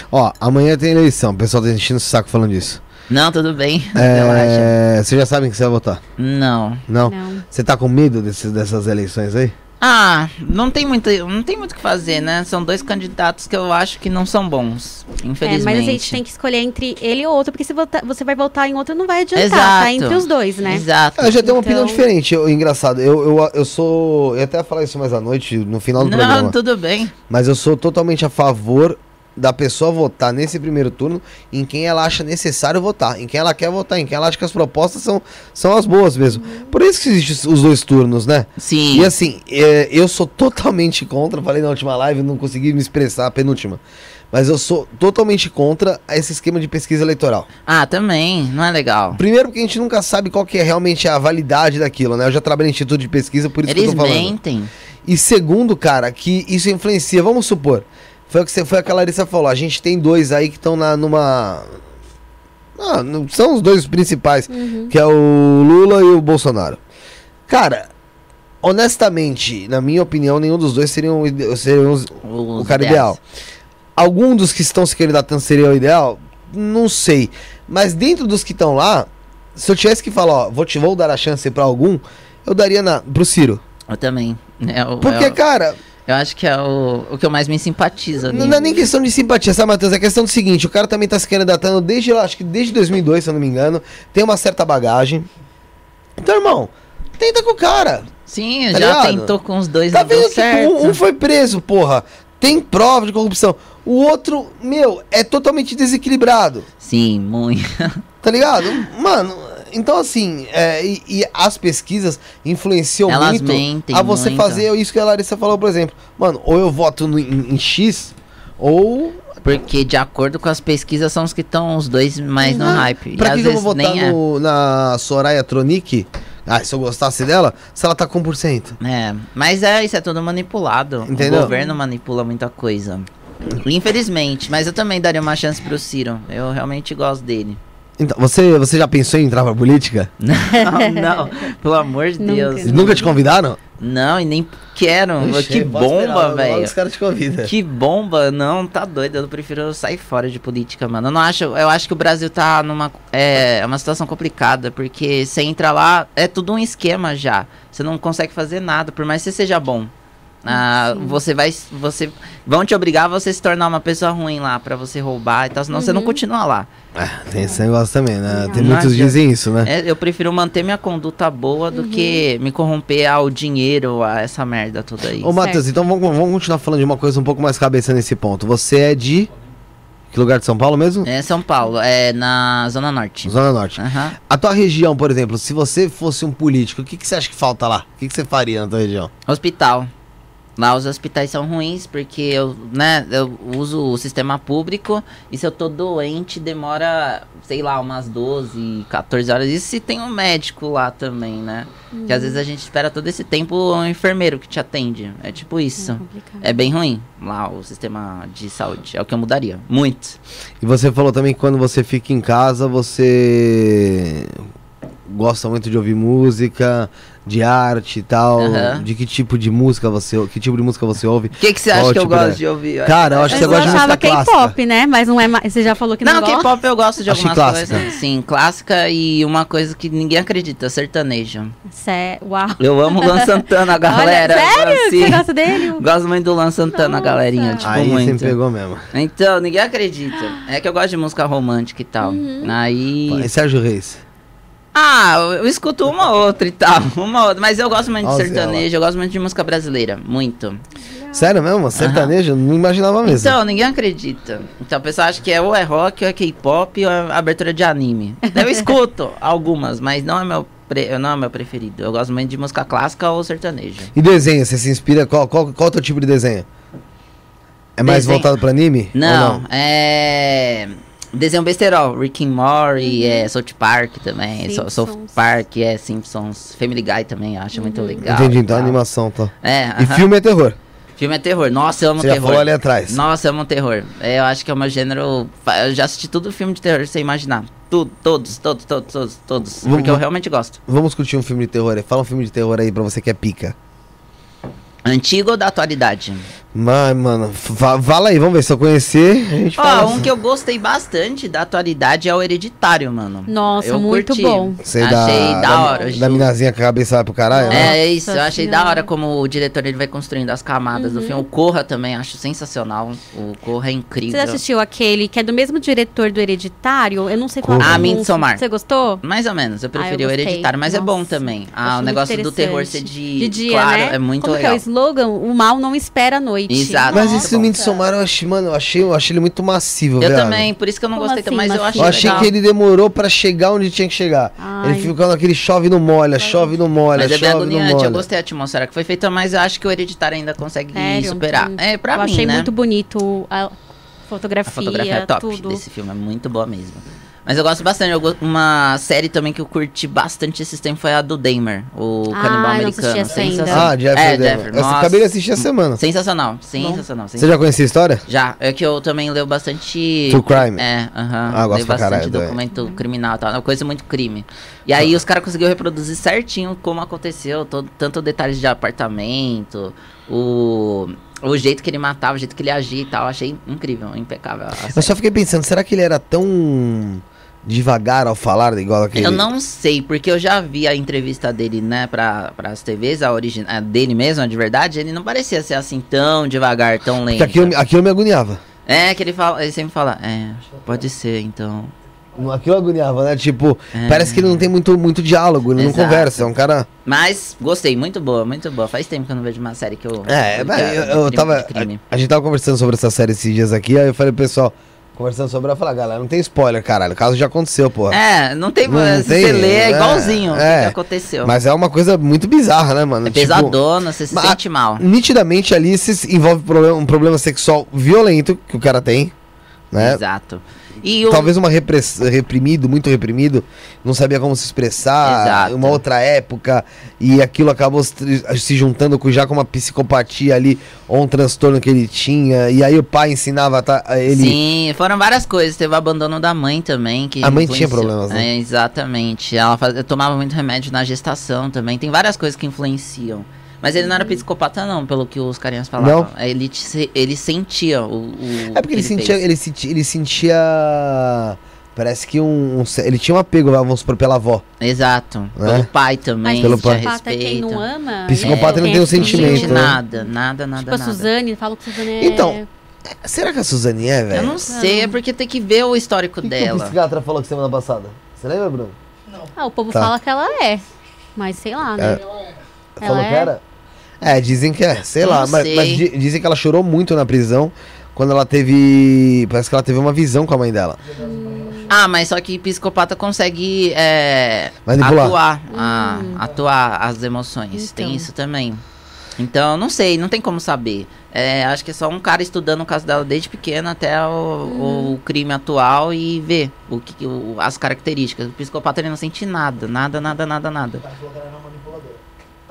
Ó, amanhã tem eleição, o pessoal tá enchendo o saco falando disso. Não, tudo bem, relaxa. É, Vocês já sabem que você vai votar? Não. Não? Não. Você tá com medo desses, dessas eleições aí? Ah, não tem muito, não tem muito o que fazer, né? São dois candidatos que eu acho que não são bons, É, infelizmente. mas a gente tem que escolher entre ele e outro, porque se vota- você vai votar em outro, não vai adiantar. Exato. Tá entre os dois, né? Exato. Ah, Eu já tenho uma Então- opinião diferente, eu- engraçado. Eu, eu, eu sou. Eu ia até falar isso mais à noite, no final do Não, programa. tudo bem. Mas eu sou totalmente a favor da pessoa votar nesse primeiro turno em quem ela acha necessário votar, em quem ela quer votar, em quem ela acha que as propostas são, são as boas mesmo. Por isso que existem os dois turnos, né? Sim. E assim, é, eu sou totalmente contra, falei na última live, não consegui me expressar, a penúltima. Mas eu sou totalmente contra esse esquema de pesquisa eleitoral. Ah, também, não é legal. Primeiro porque a gente nunca sabe qual que é realmente a validade daquilo, né? Eu já trabalhei em instituto de pesquisa, por isso que Eles eu tô falando. mentem. E segundo, cara, que isso influencia. Vamos supor, foi o que você foi a que a Larissa falou. A gente tem dois aí que estão na numa ah, são os dois principais, que é o Lula e o Bolsonaro. Cara, honestamente, na minha opinião, nenhum dos dois seriam, o ide- seriam os- o cara ideal. Algum dos que estão se candidatando seria o ideal? Não sei. Mas dentro dos que estão lá, se eu tivesse que falar, ó, vou te vou dar a chance pra algum, eu daria na, pro Ciro. Eu também. É o- Porque, é o- cara, eu acho que é o, o que eu mais me simpatizo. Não, não é nem questão de simpatia, sabe, Matheus? É questão do seguinte: o cara também tá se candidatando desde, acho que desde 2002, se eu não me engano. Tem uma certa bagagem. Então, irmão, tenta com o cara. Sim, Tá já ligado? tentou com os dois, Tá não vendo que certo. um, um foi preso, porra. Tem prova de corrupção. O outro, meu, é totalmente desequilibrado. Sim, muito. Tá ligado? Mano, então assim, é, e, e as pesquisas influenciam Elas muito mentem a você muito. fazer isso que a Larissa falou, por exemplo. Mano, ou eu voto no- em, em X, ou Porque de acordo com as pesquisas são os que estão os dois mais no Ah, hype. E Pra às que, que eu vou votar é. no- na Soraya Tronic? Ah, se eu gostasse dela, se ela tá com 1%. É, mas é, isso é tudo manipulado. Entendeu? O governo manipula muita coisa. Infelizmente, mas eu também daria uma chance pro Ciro. Eu realmente gosto dele. Então, você, você já pensou em entrar pra política? Não, não, pelo amor de Nunca. Deus. Eles nunca te convidaram? Não, e nem quero. que bomba, velho. Os caras te convidam. Que bomba, não, tá doido. Eu prefiro sair fora de política, mano. Eu não acho, eu acho que o Brasil tá numa é, uma situação complicada, porque você entra lá, é tudo um esquema já. Você não consegue fazer nada, por mais que você seja bom. Ah, você vai, você vão te obrigar a você se tornar uma pessoa ruim lá pra você roubar e tal, senão você não continua lá. Tem esse negócio também, né? Tem muitos adianta. dizem isso, né? É, eu prefiro manter minha conduta boa do que me corromper ao dinheiro, a essa merda toda aí. Ô, Matheus, então vamos, vamos continuar falando de uma coisa um pouco mais cabeça nesse ponto. Você é de. Que lugar de São Paulo mesmo? É São Paulo, é na Zona Norte. Zona Norte. Aham. A tua região, por exemplo, se você fosse um político, o que, que você acha que falta lá? O que, que você faria na tua região? Hospital. Lá os hospitais são ruins porque eu, né, eu uso o sistema público e se eu tô doente demora, sei lá, umas 12, 14 horas. Isso se tem um médico lá também, né? Que às vezes a gente espera todo esse tempo um enfermeiro que te atende. É tipo isso. complicado. É bem ruim lá o sistema de saúde. É o que eu mudaria. Muito. E você falou também que quando você fica em casa, você gosta muito de ouvir música, de arte e tal. De que tipo de música você, que tipo de música você ouve? O que, que você acha que eu tipo gosto de- de ouvir? Cara, eu acho que você eu gosta de música clássica. K-pop, né? Mas não é mais. Você já falou que não, Não, gosta? K-pop eu gosto de algumas clássica. coisas. Sim, clássica e uma coisa que ninguém acredita, sertanejo. Sé... Uau. Eu amo o Luan Santana, galera. Olha, sério? assim. Você gosta dele? Gosto muito do Luan Santana, Nossa. galerinha. Tipo, Aí você me muito. pegou mesmo. Então, ninguém acredita. É que eu gosto de música romântica e tal. Uhum. Aí. E Sérgio Reis. Ah, eu, escuto uma ou outra e tal. Uma ou outra. Mas eu gosto muito de sertanejo, eu gosto muito de música brasileira. Muito. Sério mesmo? Sertanejo? Não imaginava mesmo. Então, ninguém acredita. Então, o pessoal acha que é ou é rock, ou é K-pop, ou é abertura de anime. Eu escuto algumas, mas não é meu. pre- Não é meu preferido. Eu gosto muito de música clássica ou sertanejo. E desenho, você se inspira? Qual, qual, qual é o teu tipo de desenho? É mais Desenho. voltado pra anime? Ou Não, é. Desenho besterol, Rick and Morty, é South Park também, So- South Simpsons. Park, é Simpsons, Family Guy também, eu acho muito legal. Entendi, então tal. animação, tá. É, E filme é terror. Filme é terror. Nossa, eu amo Você já terror. falou ali atrás. Nossa, eu amo terror. É, eu acho que é o meu gênero. Eu já assisti todo filme de terror, sem imaginar. Tudo, todos, todos, todos, todos, todos. Vamos- Porque eu realmente gosto. Vamos curtir um filme de terror aí. Fala um filme de terror aí pra você que é pica. Antigo ou da atualidade? Mas, mano, fa- fala aí, vamos ver. Se eu conhecer, a gente Ó, fala. um que eu gostei bastante da atualidade é o Hereditário, mano. Nossa, Eu muito curti. bom. Sei Achei da, hora. Da Ju. minazinha que a cabeça vai pro caralho, né? É, é isso, eu Nossa achei Senhora. da hora como o diretor ele vai construindo as camadas do filme. O Corra também acho sensacional. O Corra é incrível. Você assistiu aquele que é do mesmo diretor do Hereditário? Eu não sei. Corra. a Ah. Midsommar. Você gostou? Mais ou menos, eu preferi Ah, eu o. Hereditário, mas é bom Nossa, também. Ah, o negócio do terror ser de, de dia, claro, né? é muito Como legal. que é o slogan? O mal não espera a noite. Exato. Mas esse Midsommar eu achei, mano, eu achei, eu achei ele muito massivo, Eu velho. também, por isso que eu não Como gostei assim, tanto, mas eu achei Eu achei legal. que ele demorou pra chegar onde tinha que chegar. Ai. Ele ficou naquele chove no molha, chove no molha, Mas é bem chove no agoniante, molha. eu gostei da atmosfera que foi feita, mas eu acho que o Hereditário ainda consegue Sério? superar. É, pra eu mim, achei né? muito bonito a A fotografia, fotografia é top tudo. desse filme, é muito boa mesmo. Mas eu gosto bastante, eu go- uma série também que eu curti bastante esses tempos foi a do Dahmer, o Ah, canibal não americano. ainda. Sensacional. Ah, Jeffrey é, Dahmer. Jeffrey, Essa acabei de assistir a semana. Sensacional, sensacional. Você já conhecia a história? Já, é que eu também leio bastante. True crime. É, aham. Ah, gosto leio pra bastante caralho documento criminal e tal. É uma coisa muito crime. E aí os caras conseguiram reproduzir certinho como aconteceu, todo, tanto detalhes de apartamento, o. O jeito que ele matava, o jeito que ele agia e tal, achei incrível, impecável. Eu só fiquei pensando, será que ele era tão devagar ao falar, igual aquele... Eu não sei, porque eu já vi a entrevista dele, né, pra, pras TVs, a origem a dele mesmo, a de verdade, ele não parecia ser assim tão devagar, tão lento. Porque aquilo, aquilo me agoniava. É, que ele fala, ele sempre fala, é, pode ser, então. Aquilo agoniava, né? Tipo, É. parece que ele não tem muito, muito diálogo, ele Exato. não conversa, é um cara... Mas gostei, muito boa, muito boa. Faz tempo que eu não vejo uma série que eu. É, eu, eu, eu de tava. A, a gente tava conversando sobre essa série esses dias aqui, aí eu falei pro pessoal, conversando sobre ela, eu falei, "Ah, galera, não tem spoiler, caralho, o caso já aconteceu, porra. É, não tem. Não se tem, você lê, é igualzinho o que é. que aconteceu. Mas é uma coisa muito bizarra, né, mano? é pesadona, você se sente mal. Nitidamente ali se envolve problema- um problema sexual violento que o cara tem, né? Exato. E o. Talvez uma repress... reprimido, muito reprimido, não sabia como se expressar, Exato. uma outra época, e aquilo acabou se juntando com, já com uma psicopatia ali, ou um transtorno que ele tinha, e aí o pai ensinava tá, a ele. Sim, foram várias coisas. Teve o abandono da mãe também. Que A mãe tinha influenciou. problemas, né? É, exatamente. Ela faz- tomava muito remédio na gestação também. Tem várias coisas que influenciam. Mas ele não era psicopata, não, pelo que os carinhas falavam. É, Ele, ele sentia o. o É porque ele que sentia, fez. ele sentia, ele sentia. Parece que um, um- Ele tinha um apego, vamos supor, pela avó. Exato. Né? Pelo pai Mas também. Pelo sentia pai. psicopata é quem não ama. Psicopata é, não tem o assim, sentimento, Sente né? nada, nada, nada, Tipo a. Suzane, fala que Suzane é... Então, Será que a Suzane é, velho? Eu não sei, é porque tem que ver o histórico O que, que o dela. psiquiatra falou que semana passada? Você lembra, Bruno? Ah, o povo Tá. fala que ela é. Mas sei lá, né? Falou Ela que é? era? É, dizem que é, sei Eu lá, mas, sei. mas di- dizem que ela chorou muito na prisão quando ela teve. Parece que ela teve uma visão com a mãe dela. Ah, mas só que psicopata consegue é, Manipular. atuar, a- atuar as emoções. Tem Então. isso também. Então, não sei, não tem como saber. É, acho que é só um cara estudando o caso dela desde pequena até o, o crime atual e ver o que, o- as características. O psicopata ele não sente nada, nada, nada, nada, nada.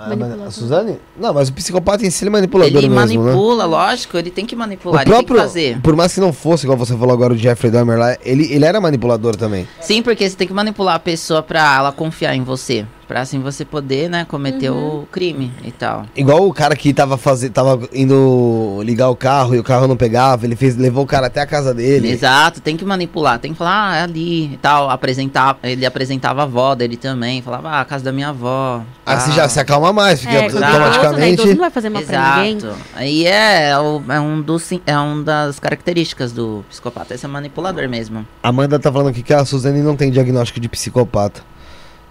Mas a Suzane? Não, mas o psicopata em si ele é manipulador Ele mesmo, né? manipula, lógico, ele tem que manipular, O ele tem próprio, que fazer. por mais que não fosse, igual você falou agora, o Jeffrey Dahmer lá, ele, ele era manipulador também. Sim, porque você tem que manipular a pessoa pra ela confiar em você. Pra assim você poder, né, cometer Uhum. o crime e tal. Igual o cara que tava, faze... tava indo ligar o carro e o carro não pegava, ele fez, levou o cara até a casa dele. Exato, tem que manipular, tem que falar, ah, é ali e tal. Apresentar, ele apresentava a avó dele também, falava, ah, a casa da minha avó. Aí você tal. já se acalma mais, fica É, quando é né? automaticamente. Não vai fazer mal pra ninguém. Exato. Aí é, é, é um dos, é um das características do psicopata, esse é manipulador mesmo. Amanda tá falando aqui que a Suzane não tem diagnóstico de psicopata.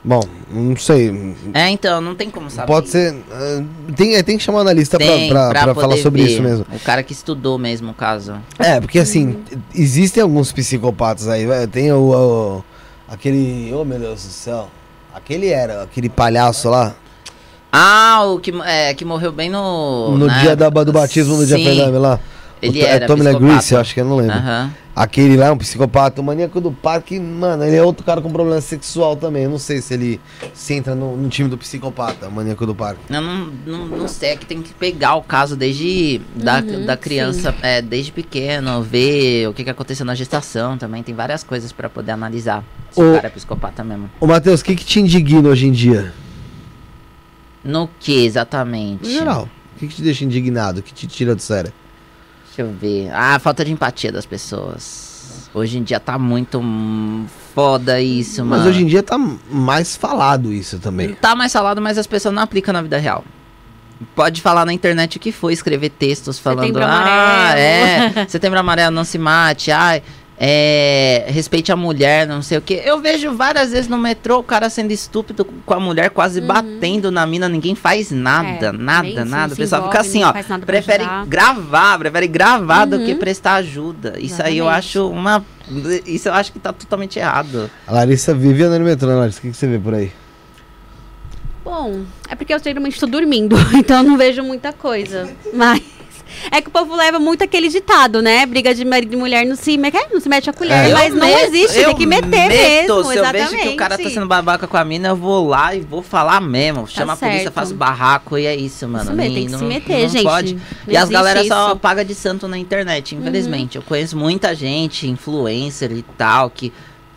Bom, não sei. É, então, não tem como saber. Pode ser. ah, tem, é, tem que chamar um analista pra, Tem, pra, pra poder falar sobre ver. isso mesmo. O cara que estudou mesmo o caso. É, porque assim, existem alguns psicopatas aí. Tem o, o- Aquele. Oh meu Deus do céu. Aquele era, aquele palhaço lá. Ah, o que, é, que morreu bem no... no na dia da, do batismo do Sim, Jeffrey Dahmer lá. Ele O to- era é. LaGrease, eu acho que eu não lembro. Aham. Aquele lá é um psicopata, o maníaco do parque, mano, ele é outro cara com problema sexual também. Eu não sei se ele se entra no, no time do psicopata, o maníaco do parque. Eu não, não, não sei, é que tem que pegar o caso desde da, Uhum, da criança, é, desde pequeno, ver o que, que aconteceu na gestação também. Tem várias coisas pra poder analisar se o, O- cara é psicopata mesmo. Ô Matheus, o que, que te indigna hoje em dia? No que exatamente? No geral. O que, que te deixa indignado? O que te tira do sério? Deixa eu ver. Ah, falta de empatia das pessoas. Hoje em dia tá muito foda isso, Mas mano. hoje em dia tá mais falado isso também. Tá mais falado, mas as pessoas não aplicam na vida real. Pode falar na internet o que for, escrever textos falando. Setembro Ah, amarelo." é. Setembro amarelo, não se mate. Ai, é. Respeite a mulher, não sei o que. Eu vejo várias vezes no metrô o cara sendo estúpido com a mulher, quase batendo na mina, ninguém faz nada, É, nada, nada. O pessoal envolve, fica assim, ó. Prefere gravar, prefere gravar do que Uhum. prestar ajuda. Isso aí eu Exatamente. acho uma. Isso eu acho que tá totalmente errado. A Larissa vive andando no metrô, né, Larissa? O que, que você vê por aí? Bom, é porque eu geralmente estou dormindo, então eu não vejo muita coisa. Mas é que o povo leva muito aquele ditado, né? Briga de marido e mulher não se, mete- não se mete a colher, É. mas Eu não meto- existe, eu tem que meter meto. mesmo, Se eu exatamente. vejo que o cara tá sendo babaca com a mina, eu vou lá e vou falar mesmo. Chama a polícia, faço barraco e é isso, mano. Isso mesmo, tem que se meter, não gente. Pode. Não e as galera só isso. Uhum. paga de santo na internet, infelizmente. Eu conheço muita gente, influencer e tal, que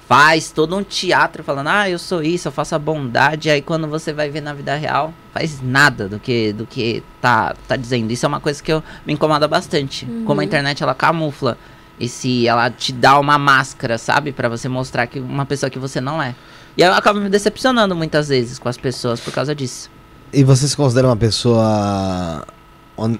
faz todo um teatro falando, ah, eu sou isso, eu faço a bondade. Aí quando você vai ver na vida real, faz nada do que do que tá, tá dizendo. Isso é uma coisa que eu, me incomoda bastante. Como a Uhum. internet, ela camufla. E se ela te dá uma máscara, sabe? Pra você mostrar que uma pessoa que você não é. E eu acabo me decepcionando muitas vezes com as pessoas por causa disso. E você se considera uma pessoa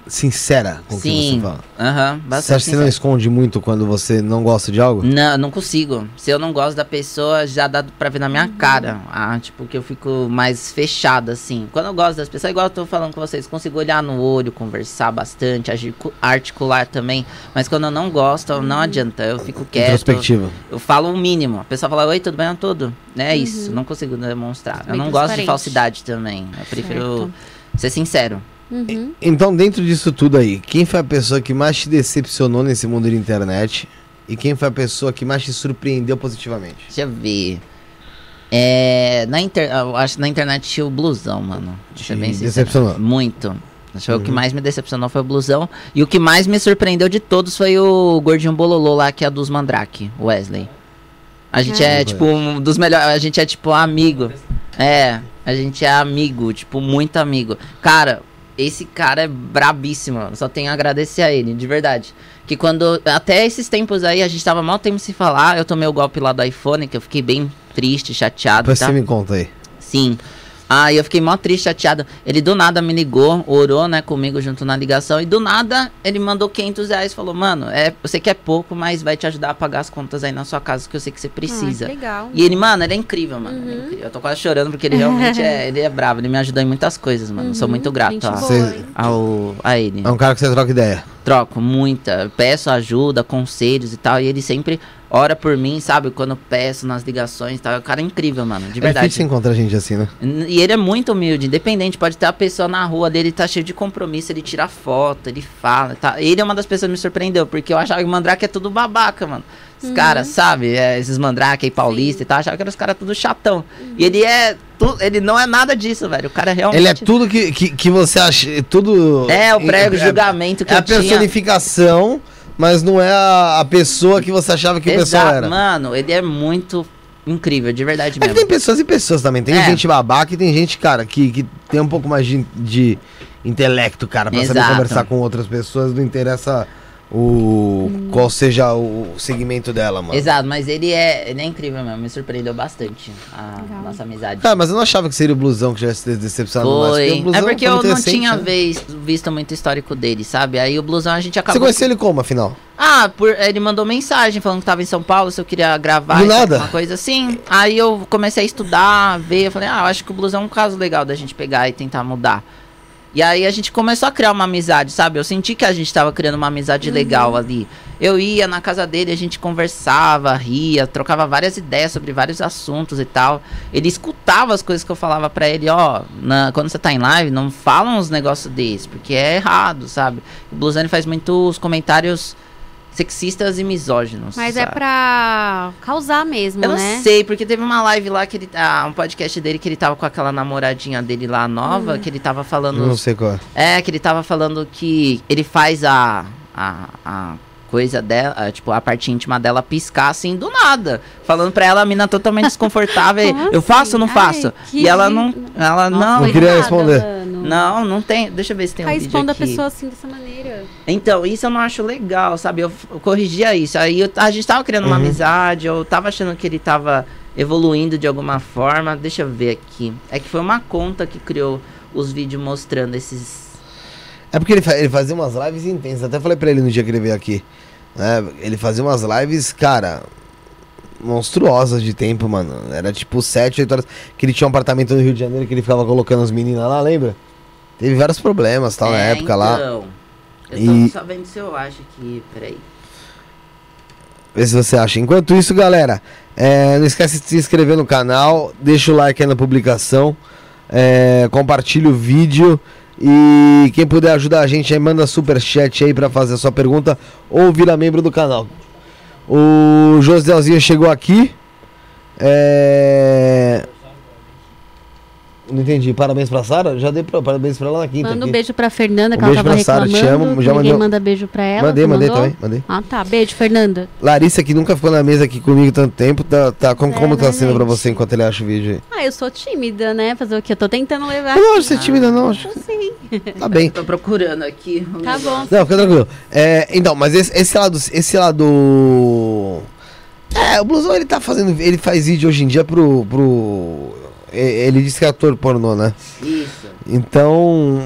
sincera com o que você fala? Aham, Você bastante. acha que você não sincero. esconde muito quando você não gosta de algo? Não, não consigo. Se eu não gosto da pessoa, já dá pra ver na minha cara. Ah, tipo, que eu fico mais fechada, assim. Quando eu gosto das pessoas, igual eu tô falando com vocês, consigo olhar no olho, conversar bastante, articu- articular também. Mas quando eu não gosto, não adianta. Eu fico quieto. Introspectiva. Eu falo o mínimo. A pessoa fala, oi, tudo bem? Eu tudo. É isso. Não consigo demonstrar. eu não gosto de falsidade também. Eu prefiro Certo. ser sincero. Uhum. Então, dentro disso tudo aí, quem foi a pessoa que mais te decepcionou nesse mundo de internet? E quem foi a pessoa que mais te surpreendeu positivamente? Deixa eu ver. É. Na inter... Eu acho que na internet tinha o blusão, mano. Deixa eu bem decepcionou? Muito. Acho que O que mais me decepcionou foi o blusão. E o que mais me surpreendeu de todos foi o gordinho bololô lá, que é dos Mandrake, Wesley. A gente Ah. é, Não tipo, um dos melhores. A gente é, tipo, amigo. É, a gente é amigo, tipo, muito amigo. Cara, esse cara é brabíssimo, mano. Só tenho a agradecer a ele, de verdade. Que quando. Até esses tempos aí, a gente tava mal tempo se falar. Eu tomei o golpe lá do iPhone, que eu fiquei bem triste, chateado. Depois tá? você me conta aí. Sim. Aí eu fiquei mó triste, chateado. Ele do nada me ligou, orou, né, comigo junto na ligação. E do nada ele mandou 500 reais. Falou, mano, é, eu sei que é pouco, mas vai te ajudar a pagar as contas aí na sua casa, que eu sei que você Ah, precisa. que legal. E ele, mano, ele é incrível, mano. é Uhum. incrível. Eu tô quase chorando porque ele realmente é, ele é bravo. Ele me ajudou em muitas coisas, mano. Eu Sou Uhum, muito grato a, boa, ao, a ele. É um cara que você troca ideia. Troco muita, peço ajuda, conselhos e tal. E ele sempre ora por mim, sabe? Quando eu peço nas ligações e tal. O cara é incrível, mano. De É verdade. difícil encontrar gente assim, né? E ele é muito humilde, independente. Pode ter a pessoa na rua dele, tá cheio de compromisso, ele tira foto, ele fala. Tá. Ele é uma das pessoas que me surpreendeu, porque eu achava que mandrake é tudo babaca, mano. Os caras, sabe? É, esses mandrake aí paulista e tal, achava que eram os caras tudo chatão. E ele é. tu- ele não é nada disso, velho. O cara é realmente. Ele é tudo que, que, que você acha. é Tudo. É, o prego é- julgamento que É a eu tinha. Mas não é a, a pessoa que você achava que o pessoal era. mano, ele é muito incrível, de verdade É que mesmo. tem pessoas e pessoas também. Tem É. gente babaca e tem gente, cara, que, que tem um pouco mais de, de intelecto, cara, pra saber Exato. conversar com outras pessoas. Não interessa o qual seja o segmento dela, mano. Exato, mas ele é, ele é incrível mesmo, me surpreendeu bastante a Legal. nossa amizade. Ah, mas eu não achava que seria o blusão que tivesse se decepcionado mais. Foi. o Blusão É porque foi eu não recente, tinha né? vez, visto muito histórico dele, sabe? Aí o blusão a gente Você acabou. conheceu ele como, afinal? Ah, por, ele mandou mensagem falando que tava em São Paulo, se eu queria gravar. Do tal, nada? Uma coisa assim. Aí eu comecei a estudar, ver, eu falei, ah, eu acho que o blusão é um caso legal da gente pegar e tentar mudar. E aí a gente começou a criar uma amizade, sabe? Eu senti que a gente tava criando uma amizade legal ali. Eu ia na casa dele, a gente conversava, ria, trocava várias ideias sobre vários assuntos e tal. Ele escutava as coisas que eu falava pra ele, ó, na- quando você tá em live, não fala uns negócios desses, porque é errado, sabe? O Blusani faz muitos comentários sexistas e misóginos. Mas é sabe? pra causar mesmo, Eu não né? sei, porque teve uma live lá que ele. Ah, um podcast dele que ele tava com aquela namoradinha dele lá nova, que ele tava falando. Não sei qual é. É, que ele tava falando que ele faz a. a, a coisa dela, a, tipo, a parte íntima dela piscar assim do nada. Falando pra ela, a mina totalmente desconfortável. Como eu faço ou não assim? faço? Ai, que e ela não. Ela Nossa, não. Não queria responder. mano. Não, não tem. Deixa eu ver se tem um Tá vídeo expondo a pessoa assim dessa maneira. Então, isso eu não acho legal, sabe? Eu, eu corrigia isso. Aí eu- a gente tava criando uma Uhum. amizade, eu tava achando que ele tava evoluindo de alguma forma. Deixa eu ver aqui. É que foi uma conta que criou os vídeos mostrando esses. É porque ele, ele fazia umas lives intensas. Até falei pra ele no dia que ele veio aqui. né? Ele fazia umas lives, cara, monstruosas de tempo, mano. Era tipo 7, 8 horas. Que ele tinha um apartamento no Rio de Janeiro que ele ficava colocando as meninas lá, lembra? Teve vários problemas tal na É, época lá. Eu E- só vendo se eu acho aqui. Peraí. Vê se você acha. Enquanto isso, galera, é, não esquece de se inscrever no canal, deixa o like aí na publicação, é, compartilha o vídeo e quem puder ajudar a gente aí, manda super chat aí pra fazer a sua pergunta ou vira membro do canal. O Joselzinho chegou aqui. É... Não entendi. Parabéns pra Sara? Já dei pra- parabéns pra ela na quinta. Manda um aqui. beijo pra Fernanda, que Um ela beijo tava Sara, te reclamando. amo, já ninguém mandei- manda beijo pra ela. Mandei, mandei mandou? também. Mandei. Ah, tá. Beijo, Fernanda. Larissa, que nunca ficou na mesa aqui comigo tanto tempo, tá, tá, como, É, como tá né, sendo pra você enquanto ele acha o vídeo aí? Ah, eu sou tímida, né? Fazer o quê? Eu tô tentando levar. Eu não acho ser tímida, não. Acho Sim. tá bem. Tô procurando aqui. Tá negócio. bom. Não, fica tranquilo. É, então, mas esse, esse lado. Esse lado. É, o Blusão ele tá fazendo. Ele faz vídeo hoje em dia pro. pro ele diz que é ator pornô, né? Isso. Então.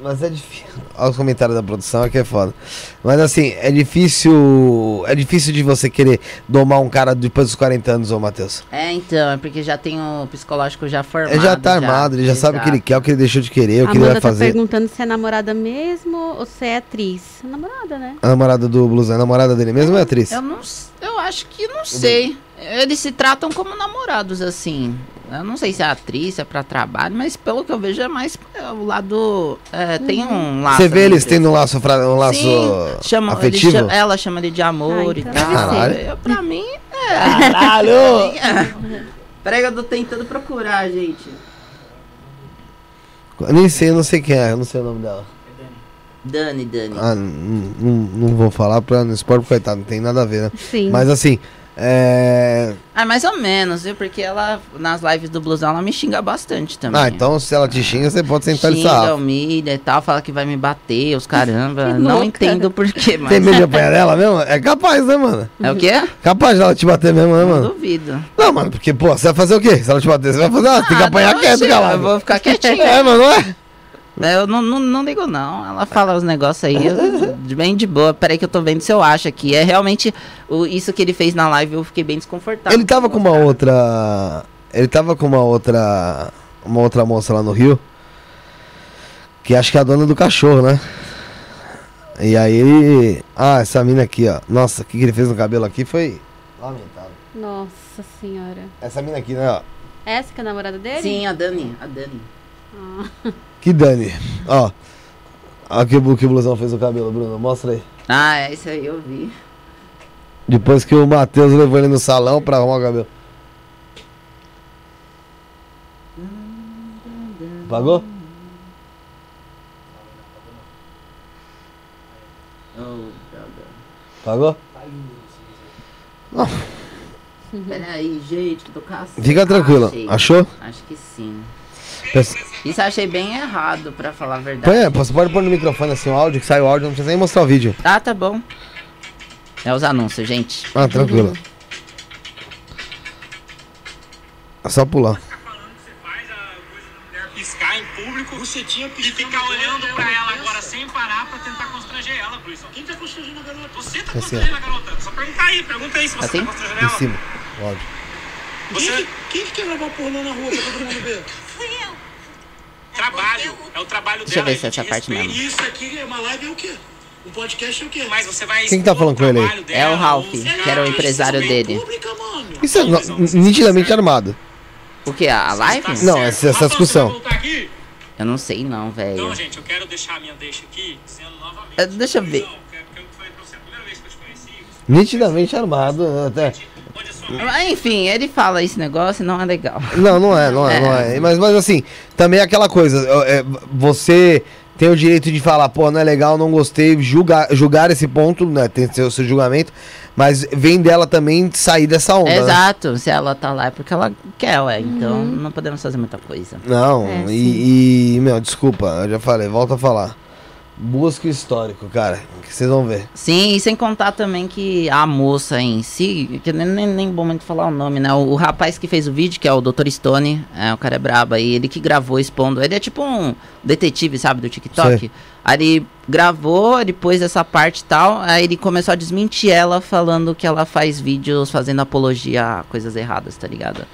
Mas é difícil. Olha os comentários da produção, aqui é foda. Mas assim, é difícil. É difícil de você querer domar um cara depois dos 40 anos, ô Matheus. É, então, é porque já tem o psicológico já formado. Ele já tá armado, ele já sabe o que ele Exato. quer, o que ele deixou de querer, o que ele vai tá fazer. perguntando se é namorada mesmo ou se é atriz. É namorada, né? A namorada do Blusão, a namorada dele mesmo é atriz? Eu não eu acho que não sei. Eles se tratam como namorados, assim. Eu não sei se é atriz, se é pra trabalho, mas pelo que eu vejo é mais o lado. é, tem um laço. Você vê eles tendo um laço, fra- um laço Sim, chama, afetivo? chama- ela chama ele de amor Ah, e então tal. deve ser. Caralho. Eu, pra mim, é. Caralho! Peraí, que eu tô tentando procurar, gente. Eu nem sei, eu não sei quem é, eu não sei o nome dela. Dani, Dani. Ah, n- n- não vou falar pra não expor, porque, coitado, não tem nada a ver, né? Sim. Mas assim, é. Ah, mais ou menos, viu? Porque ela, nas lives do Blusão, ela me xinga bastante também. Ah, então se ela te xinga, você pode sentar Xinga, sarrafo. humilha e tal, fala que vai me bater, os caramba. Não entendo por quê, mas. Tem medo de apanhar dela mesmo? É capaz, né, mano? É o quê? Capaz dela te bater mesmo, né, Não mano? duvido. Não, mano, porque, pô, você vai fazer o quê? Se ela te bater, você vai fazer, ah, tem que Ah, apanhar não, quieto, galera. Eu vou ficar quietinho. É, mano, não é? É, Eu não, não, não ligo, não. Ela fala os negócios aí, eu- bem de boa. Peraí que eu tô vendo se eu acho aqui. É realmente o, isso que ele fez na live, eu fiquei bem desconfortável. Ele tava com uma outra. Ele tava com uma outra. Uma outra moça lá no Rio. Que acho que é a dona do cachorro, né? E aí ele. Ah, essa mina aqui, ó. Nossa, o que, que ele fez no cabelo aqui foi. Lamentável. Nossa senhora. Essa mina aqui, né, ó. Essa que é a namorada dele? Sim, a Dani. A Dani. Ah. Que Dani. Ó. Olha que, o que o blusão fez no cabelo, Bruno. Mostra aí. Ah, é isso aí, eu vi. Depois que o Matheus levou ele no salão pra arrumar o cabelo. Pagou? Pagou? Peraí, gente, que tô caçando. Fica tranquilo. Achei. Achou? Acho que sim. Isso eu achei bem errado, pra falar a verdade. Põe, você pode pôr no microfone assim o áudio, que sai o áudio, não precisa nem mostrar o vídeo. Ah, tá bom. É os anúncios, gente. Ah, tranquilo. É só pular. falando que você faz a coisa da mulher piscar em público você tinha e ficar olhando pra ela agora sem parar pra tentar constranger ela, Bruison. Quem tá constrangendo a garota? Você tá Assim, ó. constrangendo a garota. Só pergunta aí, pergunta aí se você Assim? tá constrangendo Em ela. cima. O áudio. Você Quem que quer gravar pornô na rua pra todo mundo ver? Trabalho, é o trabalho Deixa eu dela. ver se a gente essa parte mesmo. Isso aqui é uma live é o quê? Um podcast é o quê? Mas você vai Quem que tá falando com ele aí? trabalho É o Ralph, que era o empresário dele. Pública. Isso é no- nitidamente armado. O que? A live? está Não, essa- essa discussão. Eu não sei não, velho. Então, gente, eu quero deixar a minha deixa aqui, dizendo novamente. É, deixa eu ver. Não, quero que eu falei pra você, a primeira vez que eu te conheci, você Nitidamente armado. Até. Onde a sua mente Mas, enfim, ele fala esse negócio e não é legal. Não, não é, não é, É. não é. Mas, mas assim, também é aquela coisa. é, você tem o direito de falar, pô, não é legal, não gostei, julgar, julgar esse ponto, né? Tem seu, seu julgamento. Mas vem dela também sair dessa onda. né? Exato, se ela tá lá é porque ela quer, ué. Então não podemos fazer muita coisa. Não, É, e, e, meu, desculpa, eu já falei, volta a falar. Busca o histórico, cara, que vocês vão ver. Sim, e sem contar também que a moça em si, que nem, nem, nem bom muito falar o nome, né? O, o rapaz que fez o vídeo, que é o Dr. Stone, é, o cara é brabo aí, ele que gravou expondo. Ele é tipo um detetive, sabe, do TikTok. Sei. Aí ele gravou, ele pôs essa parte e tal, aí ele começou a desmentir ela, falando que ela faz vídeos fazendo apologia a coisas erradas, tá ligado?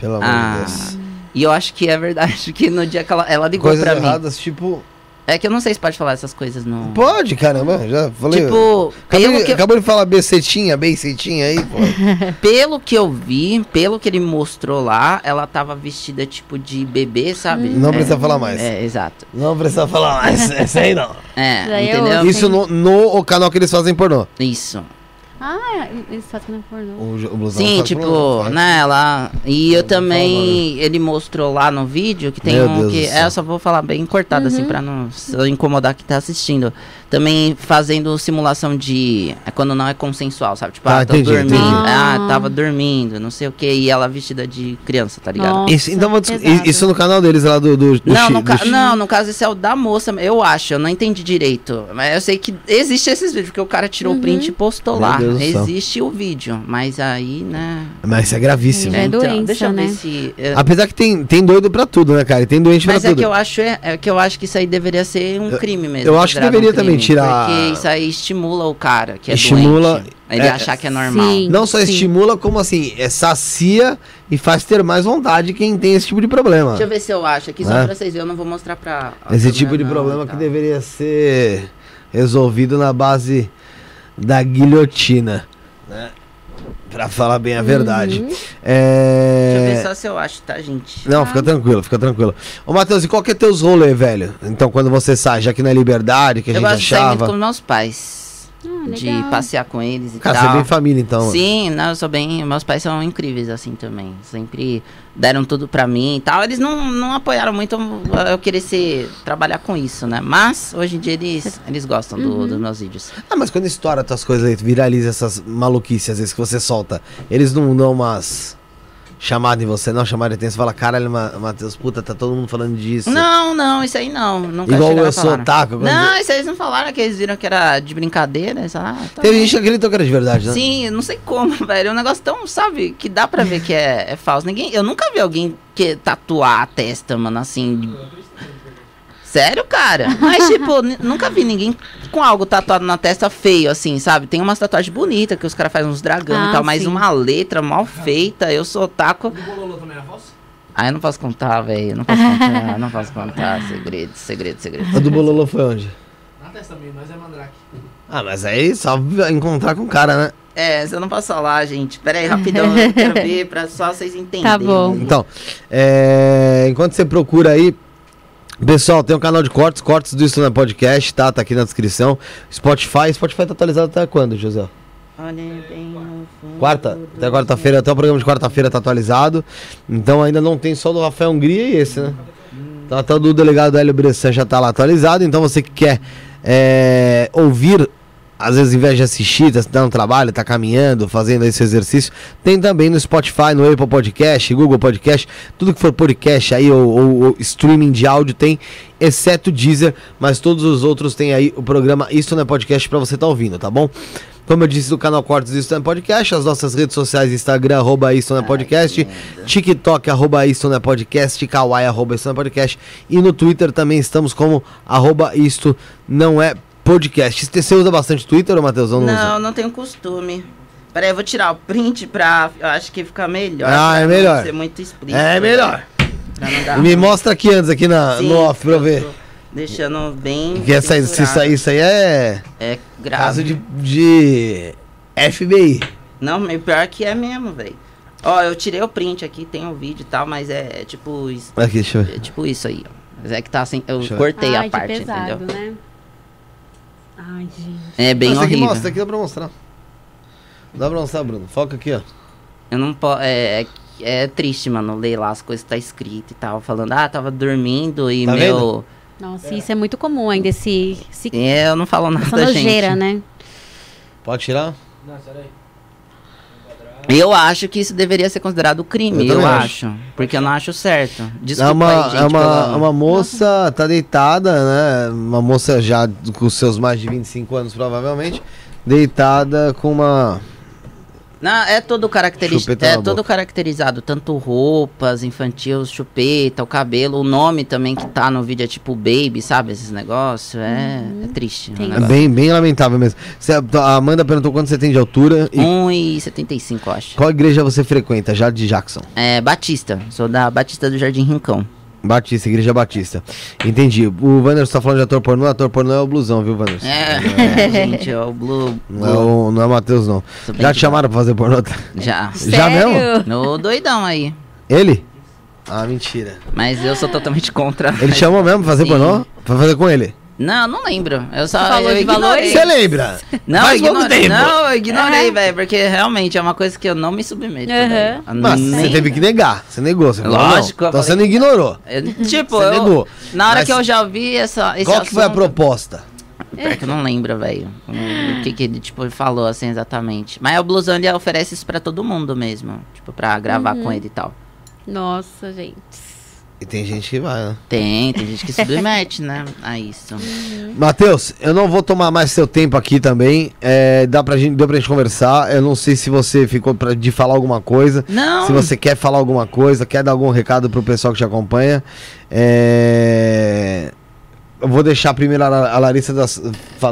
Pelo amor Ah, de Deus. E eu acho que é verdade que no dia que ela, ela ligou Coisas pra mim. erradas, tipo. É que eu não sei se pode falar essas coisas no. Pode, caramba, já falei. Tipo, de, que, acabou de falar becetinha, becetinha aí, pô. pelo que eu vi, pelo que ele mostrou lá, ela tava vestida tipo de bebê, sabe? Não é, precisa falar mais. É, exato. Não precisa falar mais. Essa aí não. É, é entendeu? Isso no, no canal que eles fazem pornô. Isso. Ah, eles fazem pornô. O, o blusão Sim, tipo, pornô, né, lá. E eu Não fala também. Ele mostrou lá no vídeo que tem Meu um Deus que. É, eu só vou falar bem cortado, assim, pra não se eu incomodar quem tá assistindo. Também fazendo simulação de. É quando não é consensual, sabe? Tipo, Ah, ah, tô entendi, dormindo. entendi. Ah, tava dormindo, não sei o que. E ela vestida de criança, tá ligado? Nossa, Isso, então, isso no canal deles lá do. do, do Não, Chi- no do Chi- não, no caso esse é o da moça, eu acho, eu não entendi direito. Mas eu sei que existe esses vídeos, porque o cara tirou o print e postou Meu lá. Deus do céu. Existe o vídeo, mas aí, né. Mas isso é gravíssimo. É então, doença, deixa eu ver né? se. é, Apesar que tem, tem doido pra tudo, né, cara? E tem doente mas pra é tudo. que eu acho é, é que eu acho que isso aí deveria ser um crime mesmo. eu acho que deveria um também crime, tirar- Porque isso aí estimula o cara que é Estimula- doente. Ele é- achar que é normal. Sim. Não só Sim. estimula, como assim, é sacia e faz ter mais vontade quem tem esse tipo de problema. Deixa eu ver se eu acho aqui, só É. pra vocês verem, eu não vou mostrar pra. Esse tipo de não, problema tá. que deveria ser resolvido na base da guilhotina, né? Pra falar bem a verdade. Uhum. É... Deixa eu ver só se eu acho, tá, gente? Não, fica tranquilo, fica tranquilo. Ô, Matheus, e qual que é teus rolês, velho? Então, quando você sai, já que na liberdade, que a eu gente gosto de sair muito achava. com meus pais. Ah, de passear com eles e Cara, tal. você é bem família, então. Sim, não, eu sou bem. Meus pais são incríveis assim também. Sempre deram tudo pra mim e tal. Eles não, não apoiaram muito eu- eu querer ser, trabalhar com isso, né? Mas hoje em dia eles, eles gostam do- Uhum. dos meus vídeos. Ah, mas quando estoura tuas coisas aí, tu viraliza essas maluquices, às vezes, que você solta, eles não dão umas chamadas em você, não? Chamada de atenção, fala, caralho, Ma- Matheus, puta, tá todo mundo falando disso. Não, não, isso aí não. Nunca Igual eu sou otaku. Não, isso aí eles não falaram que eles viram que era de brincadeira. Falaram, ah, tá Teve gente que acreditou que era de verdade, né? Sim, não sei como, velho. É um negócio tão, sabe, que dá pra ver que é, é falso. Ninguém, eu nunca vi alguém que tatuar a testa, mano, assim. Sério, cara? Mas, tipo, nunca vi ninguém com algo tatuado na testa feio, assim, sabe? Tem umas tatuagens bonitas que os caras fazem uns dragão Ah, e tal, mas sim. uma letra mal feita, eu sou taco. Bololô também era falso? Ah, eu não posso contar, velho. Não posso contar, não posso contar. Segredo, segredo, segredo. A do Bololô foi onde? Na testa também, mas é mandrake. Ah, mas aí só encontrar com o cara, né? É, você não posso falar, gente. Pera aí, rapidão. eu quero ver pra só vocês entenderem. Tá bom. Então, é, enquanto você procura aí, pessoal, tem um canal de cortes, cortes do é Podcast, tá? Tá aqui na descrição. Spotify, Spotify tá atualizado até quando, José? Bem fundo Quarta, até quarta-feira, até o programa de quarta-feira tá atualizado. Então ainda não tem só do Rafael Hungria e esse, né? Então até o do delegado Hélio Bressan já tá lá atualizado. Então você que quer é, ouvir, às vezes, ao invés de assistir, tá dando trabalho, tá caminhando, fazendo esse exercício, tem também no Spotify, no Apple Podcast, Google Podcast, tudo que for podcast aí, ou, ou- ou streaming de áudio tem, exceto o Deezer, mas todos os outros tem aí o programa Isso Não é Podcast pra você tá ouvindo, tá bom? Como eu disse, do canal Cortes Isso Não é Podcast, as nossas redes sociais, Instagram, arroba Isso Não é Podcast, TikTok, arroba Isso Não é Podcast, Kawaii, arroba Isso Não é Podcast, e no Twitter também estamos como arroba Isto Não é Podcast. Você usa bastante Twitter, ou Matheus? Não, Não, usa? não tenho costume. Pera aí, eu vou tirar o print pra. Eu acho que fica melhor. Ah, é melhor. ser muito explícito. É melhor. Não dar Me ruim. mostra aqui antes, aqui na, Sim, no off, pra eu ver. Deixando bem. Que essa, se aí, isso aí é É grave. caso de, de FBI. Não, pior que é mesmo, velho. Ó, eu tirei o print aqui, tem o vídeo e tal, mas é, é tipo isso. Aqui, deixa eu ver. É tipo isso aí, ó. Mas é que tá assim. Eu Deixa cortei Ai, a parte, pesado, entendeu? né? Ai, gente. É bem aqui horrível. mostra, aqui dá pra mostrar. Dá pra mostrar, Bruno. Foca aqui, ó. Eu não posso. É, é, é triste, mano, ler lá as coisas que tá escrito e tal. Falando, ah, tava dormindo e Tá meu. Nossa, isso é muito comum ainda, esse, esse É, eu não falo nada, essa nojeira, gente. né? Pode tirar? Não, peraí. Eu acho que isso deveria ser considerado crime, Eu eu, também acho. Porque eu não acho certo. Desculpa é uma, aí, gente, é uma, pela- é uma moça, tá deitada, né? Uma moça já com seus mais de 25 anos, provavelmente. Deitada com uma. Não, é todo caracterizado. É todo boca. caracterizado. Tanto roupas, infantil, chupeta, o cabelo, o nome também que tá no vídeo é tipo baby, sabe? Esses negócios. É, é triste. Entendi. É bem, bem lamentável mesmo. Você- a Amanda perguntou quanto você tem de altura e 1,75, eu acho. qual igreja você frequenta, já de Jackson? É Batista. Sou da Batista do Jardim Rincão. Batista, Igreja Batista. Entendi. O Wanderson tá falando de ator pornô, ator pornô é o blusão, viu, Wanderson? É, gente, é o Blue. Não é o, não é o Matheus, não. Sou Já te chamaram pra fazer pornô? Já. Já mesmo? Sério? No doidão aí. Ele? Ah, mentira. Mas eu sou totalmente contra. Ele chamou mesmo pra fazer Sim. pornô? Pra fazer com ele? Não, não lembro. Eu só. Você falou eu de ignorei. valores? Você lembra? Não, Faz eu pouco ignorei. tempo. Não, eu ignorei, É. velho, porque realmente é uma coisa que eu não me submeto. Velho. Mas Nem- você teve que negar. Você negou. Você falou, Lógico, não. eu Então você falei- não ignorou. Eu- tipo, Você eu, negou. na hora Mas que eu já ouvi essa, esse Qual que foi a assunto- proposta? É que eu não lembro, velho. O que que ele, tipo, falou, assim, exatamente. Mas o Blusão, ele oferece isso pra todo mundo mesmo. Tipo, pra gravar Uhum. com ele e tal. Nossa, gente. E tem gente que vai, né? Tem, tem gente que submete, né, a isso. Matheus, eu não vou tomar mais seu tempo aqui também. É, dá pra gente, deu pra gente conversar. Eu não sei se você ficou pra, de falar alguma coisa. Não, Se você quer falar alguma coisa, quer dar algum recado pro pessoal que te acompanha. É... Eu vou deixar primeiro a, a Larissa das,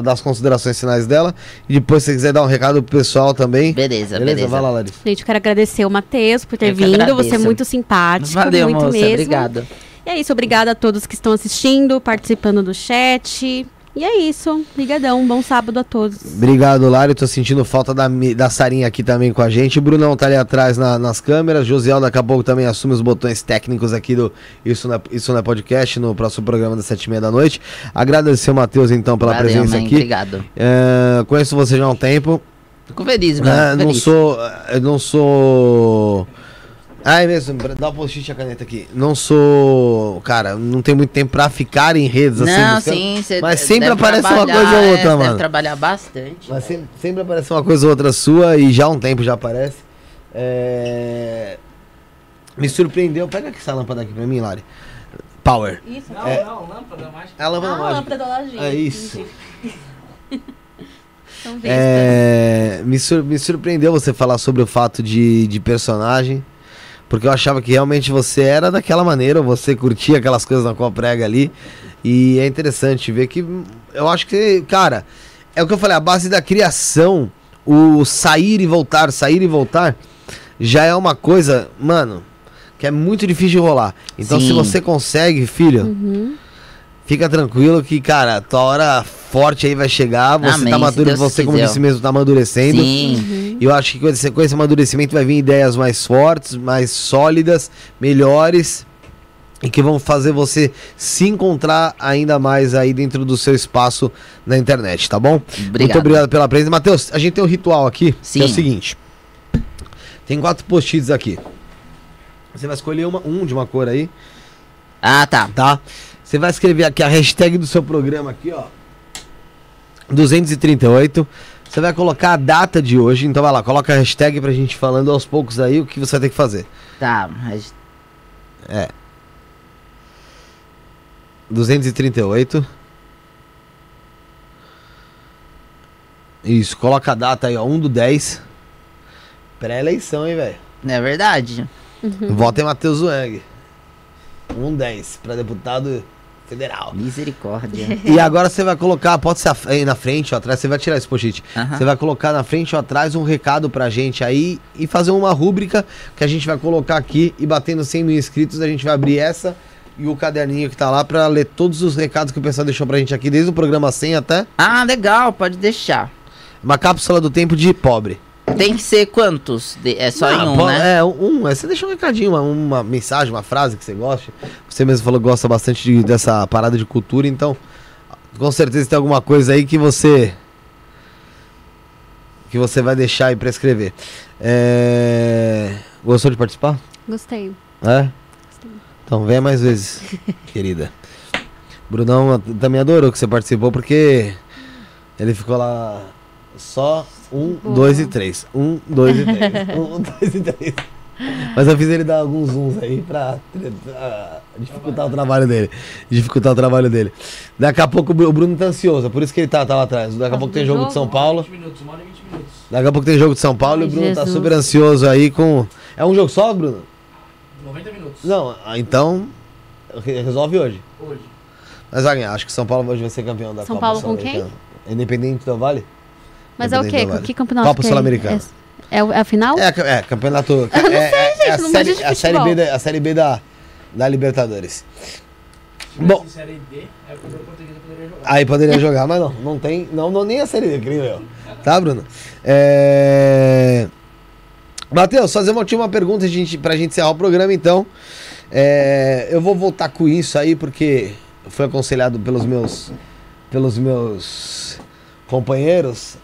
das considerações finais dela. E depois, se você quiser dar um recado pro pessoal também. beleza, Beleza? beleza. Vai lá, Larissa. Gente, eu quero agradecer o Matheus por ter Eu vindo. Você é muito simpático. Valeu, muito moça, mesmo. obrigado. E é isso, obrigada a todos que estão assistindo, participando do chat. E é isso. Obrigadão. Bom sábado a todos. Obrigado, Lari. Tô sentindo falta da, da Sarinha aqui também com a gente. O Brunão tá ali atrás na- nas câmeras. Josiel daqui a pouco também assume os botões técnicos aqui do Isso não é, Isso não é Podcast, no próximo programa das sete e meia da noite. Agradecer o Matheus, então, pela Valeu, presença mãe, aqui. Obrigado. É, conheço você já há um tempo. Fico feliz, mano. fico não feliz. sou. Eu não sou. Ai mesmo, dá um post-it a caneta aqui. Não sou. Cara, não tenho muito tempo pra ficar em redes assim. Não, buscando- sim, você Mas sempre aparece uma coisa ou é, outra, você mano. Deve trabalhar bastante. Mas sempre, sempre aparece uma coisa ou outra sua e já há um tempo já aparece. É, Me surpreendeu. Pega aqui essa lâmpada aqui pra mim, Lari. Power. Isso. Não, É. não, lâmpada mágica. É a lâmpada Ah, a mágica. lâmpada da lojinha. É isso. Vistas. É, me, sur- me surpreendeu você falar sobre o fato de, de personagem. Porque eu achava que realmente você era daquela maneira, você curtia aquelas coisas na qual prega ali. E é interessante ver que. Eu acho que, cara, é o que eu falei, a base da criação, o sair e voltar, sair e voltar, já é uma coisa, mano, que é muito difícil de rolar. Então se Sim. você consegue, filho, Uhum. Fica tranquilo que, cara, tua hora forte aí vai chegar. Você Amém, tá maduro, você, como disse mesmo, tá amadurecendo. Sim. E eu acho que com esse, amadurecimento vai vir ideias mais fortes, mais sólidas, melhores. E que vão fazer você se encontrar ainda mais aí dentro do seu espaço na internet, tá bom? Muito Obrigado. obrigado pela presença. Matheus, a gente tem um ritual aqui, que é o Sim. seguinte. Tem quatro post-its aqui. Você vai escolher uma, um de uma cor aí, Ah, tá. tá? Você vai escrever aqui a hashtag do seu programa aqui, ó. 238. Você vai colocar a data de hoje, então vai lá, coloca a hashtag pra gente falando aos poucos aí o que você vai ter que fazer. Tá, mas 238. Isso, coloca a data aí, ó, 1 do 10. Pré-eleição, hein, velho? não é verdade. Vota em Matheus Wang. 1 10 pra deputado federal. Misericórdia. E agora você vai colocar, pode ser na frente ou atrás, você vai tirar esse post-it. Você vai colocar na frente ou atrás um recado pra gente aí e fazer uma rúbrica que a gente vai colocar aqui e batendo 100 mil inscritos, a gente vai abrir essa e o caderninho que tá lá pra ler todos os recados que o pessoal deixou pra gente aqui, desde o programa 100 até Ah, legal, pode deixar. uma cápsula do tempo de pobre. Tem que ser quantos? De- É só Ah, em um, po- né? É, um. é, Você deixa um recadinho, uma, uma mensagem, uma frase que você goste. Você mesmo falou que gosta bastante de- dessa parada de cultura, então com certeza tem alguma coisa aí que você. que você vai deixar aí pra escrever. É, Gostou de participar? Gostei. É? Então venha mais vezes, querida. Brunão também adorou que você participou porque ele ficou lá só um, Boa. dois e três. Um, dois e três. um, dois e três. Mas eu fiz ele dar alguns zooms aí pra, pra dificultar o trabalho dele. Dificultar o trabalho dele. Daqui a pouco o Bru- o Bruno tá ansioso, é por isso que ele tá, tá lá atrás. Daqui a pouco tem jogo de São Paulo. 20 minutos, uma hora 20 minutos. Daqui a pouco tem jogo de São Paulo e o Bruno tá super ansioso aí com. É um jogo só, Bruno? 90 minutos. Não, ah, então. re- Resolve hoje. Hoje. Mas vai ganhar, acho que São Paulo hoje vai ser campeão da São Copa Paulo com Sul-Americana. Independente do Vale? Mas é o quê? Que campeonato? Copa é? Sul-Americana. É, é, é a final? É, é campeonato. Eu não é, sei, é, gente, é a não série, é a série B, da, a série B da, da Libertadores. Se Bom. série D, aí poderia jogar. Aí poderia jogar, mas não, não tem. Não, não nem a série creio eu. Tá, Bruno? É. Matheus, fazer uma última pergunta gente, pra gente encerrar o programa, então. É, eu vou voltar com isso aí, porque foi aconselhado pelos meus. pelos meus companheiros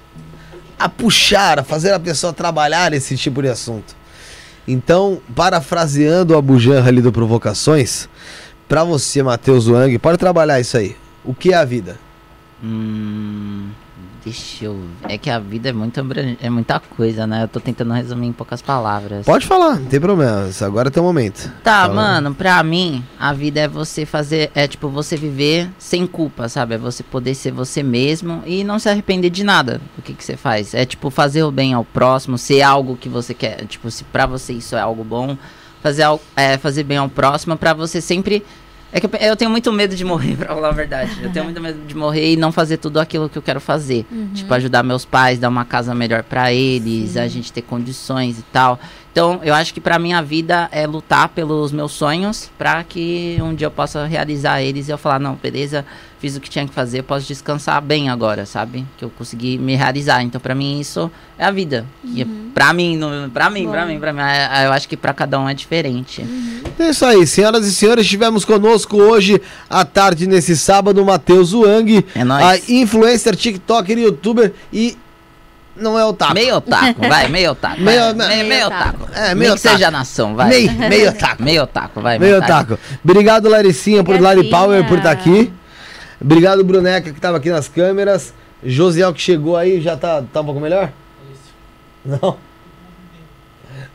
a puxar, a fazer a pessoa trabalhar esse tipo de assunto. Então, parafraseando o Abujanra ali do Provocações, pra você, Matheus Wang, pode trabalhar isso aí. O que é a vida? Hum, deixa eu. É que a vida é muito é muita coisa, né? Eu tô tentando resumir em poucas palavras. Pode falar, não tem problema. Agora é teu momento. Tá, Fala. mano, pra mim, a vida é você fazer. É tipo, você viver sem culpa, sabe? É você poder ser você mesmo e não se arrepender de nada do que, que você faz. É tipo, fazer o bem ao próximo, ser algo que você quer. Tipo, se pra você isso é algo bom, fazer, é, fazer bem ao próximo, pra você sempre. É que eu, tenho muito medo de morrer, pra falar a verdade. Eu tenho muito medo de morrer e não fazer tudo aquilo que eu quero fazer. Tipo, ajudar meus pais, dar uma casa melhor pra eles, a gente ter condições e tal. Então, eu acho que pra mim a vida é lutar pelos meus sonhos pra que um dia eu possa realizar eles e eu falar, não, beleza, fiz o que tinha que fazer, eu posso descansar bem agora, sabe? Que eu consegui me realizar. Então, pra mim isso é a vida. E é pra mim, pra mim, pra Bom. mim, pra mim, é- eu acho que pra cada um é diferente. É isso aí, senhoras e senhores, estivemos conosco hoje à tarde, nesse sábado, Matheus Wang, É a influencer, tiktoker, youtuber e não é o taco. Meio otaku, vai, meio otaku. Meio- vai, meio, meio otaku. É, Nem meio que seja otaku. nação, vai. Meio, meio taco. Meio otaku, vai. Meio otaku. taco. Obrigado, Laricinha, por Lari. Power, por estar aqui. Obrigado, Bruneca, que estava aqui nas câmeras. Josiel, que chegou aí, já tá, tá um pouco melhor? Não?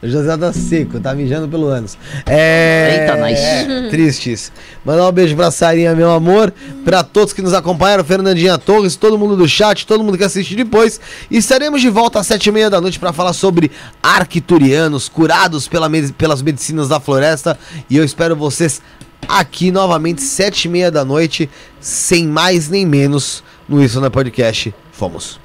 José tá seco, tá mijando pelo ânus. É. Eita, nós. é, Tristes. Mandar um beijo pra Sarinha, meu amor. Pra todos que nos acompanharam, Fernandinha Torres, todo mundo do chat, todo mundo que assiste depois. E estaremos de volta às sete e meia da noite pra falar sobre arquiturianos curados pela me- pelas medicinas da floresta. E eu espero vocês aqui novamente, sete e meia da noite, sem mais nem menos, no Isso na Podcast. Fomos.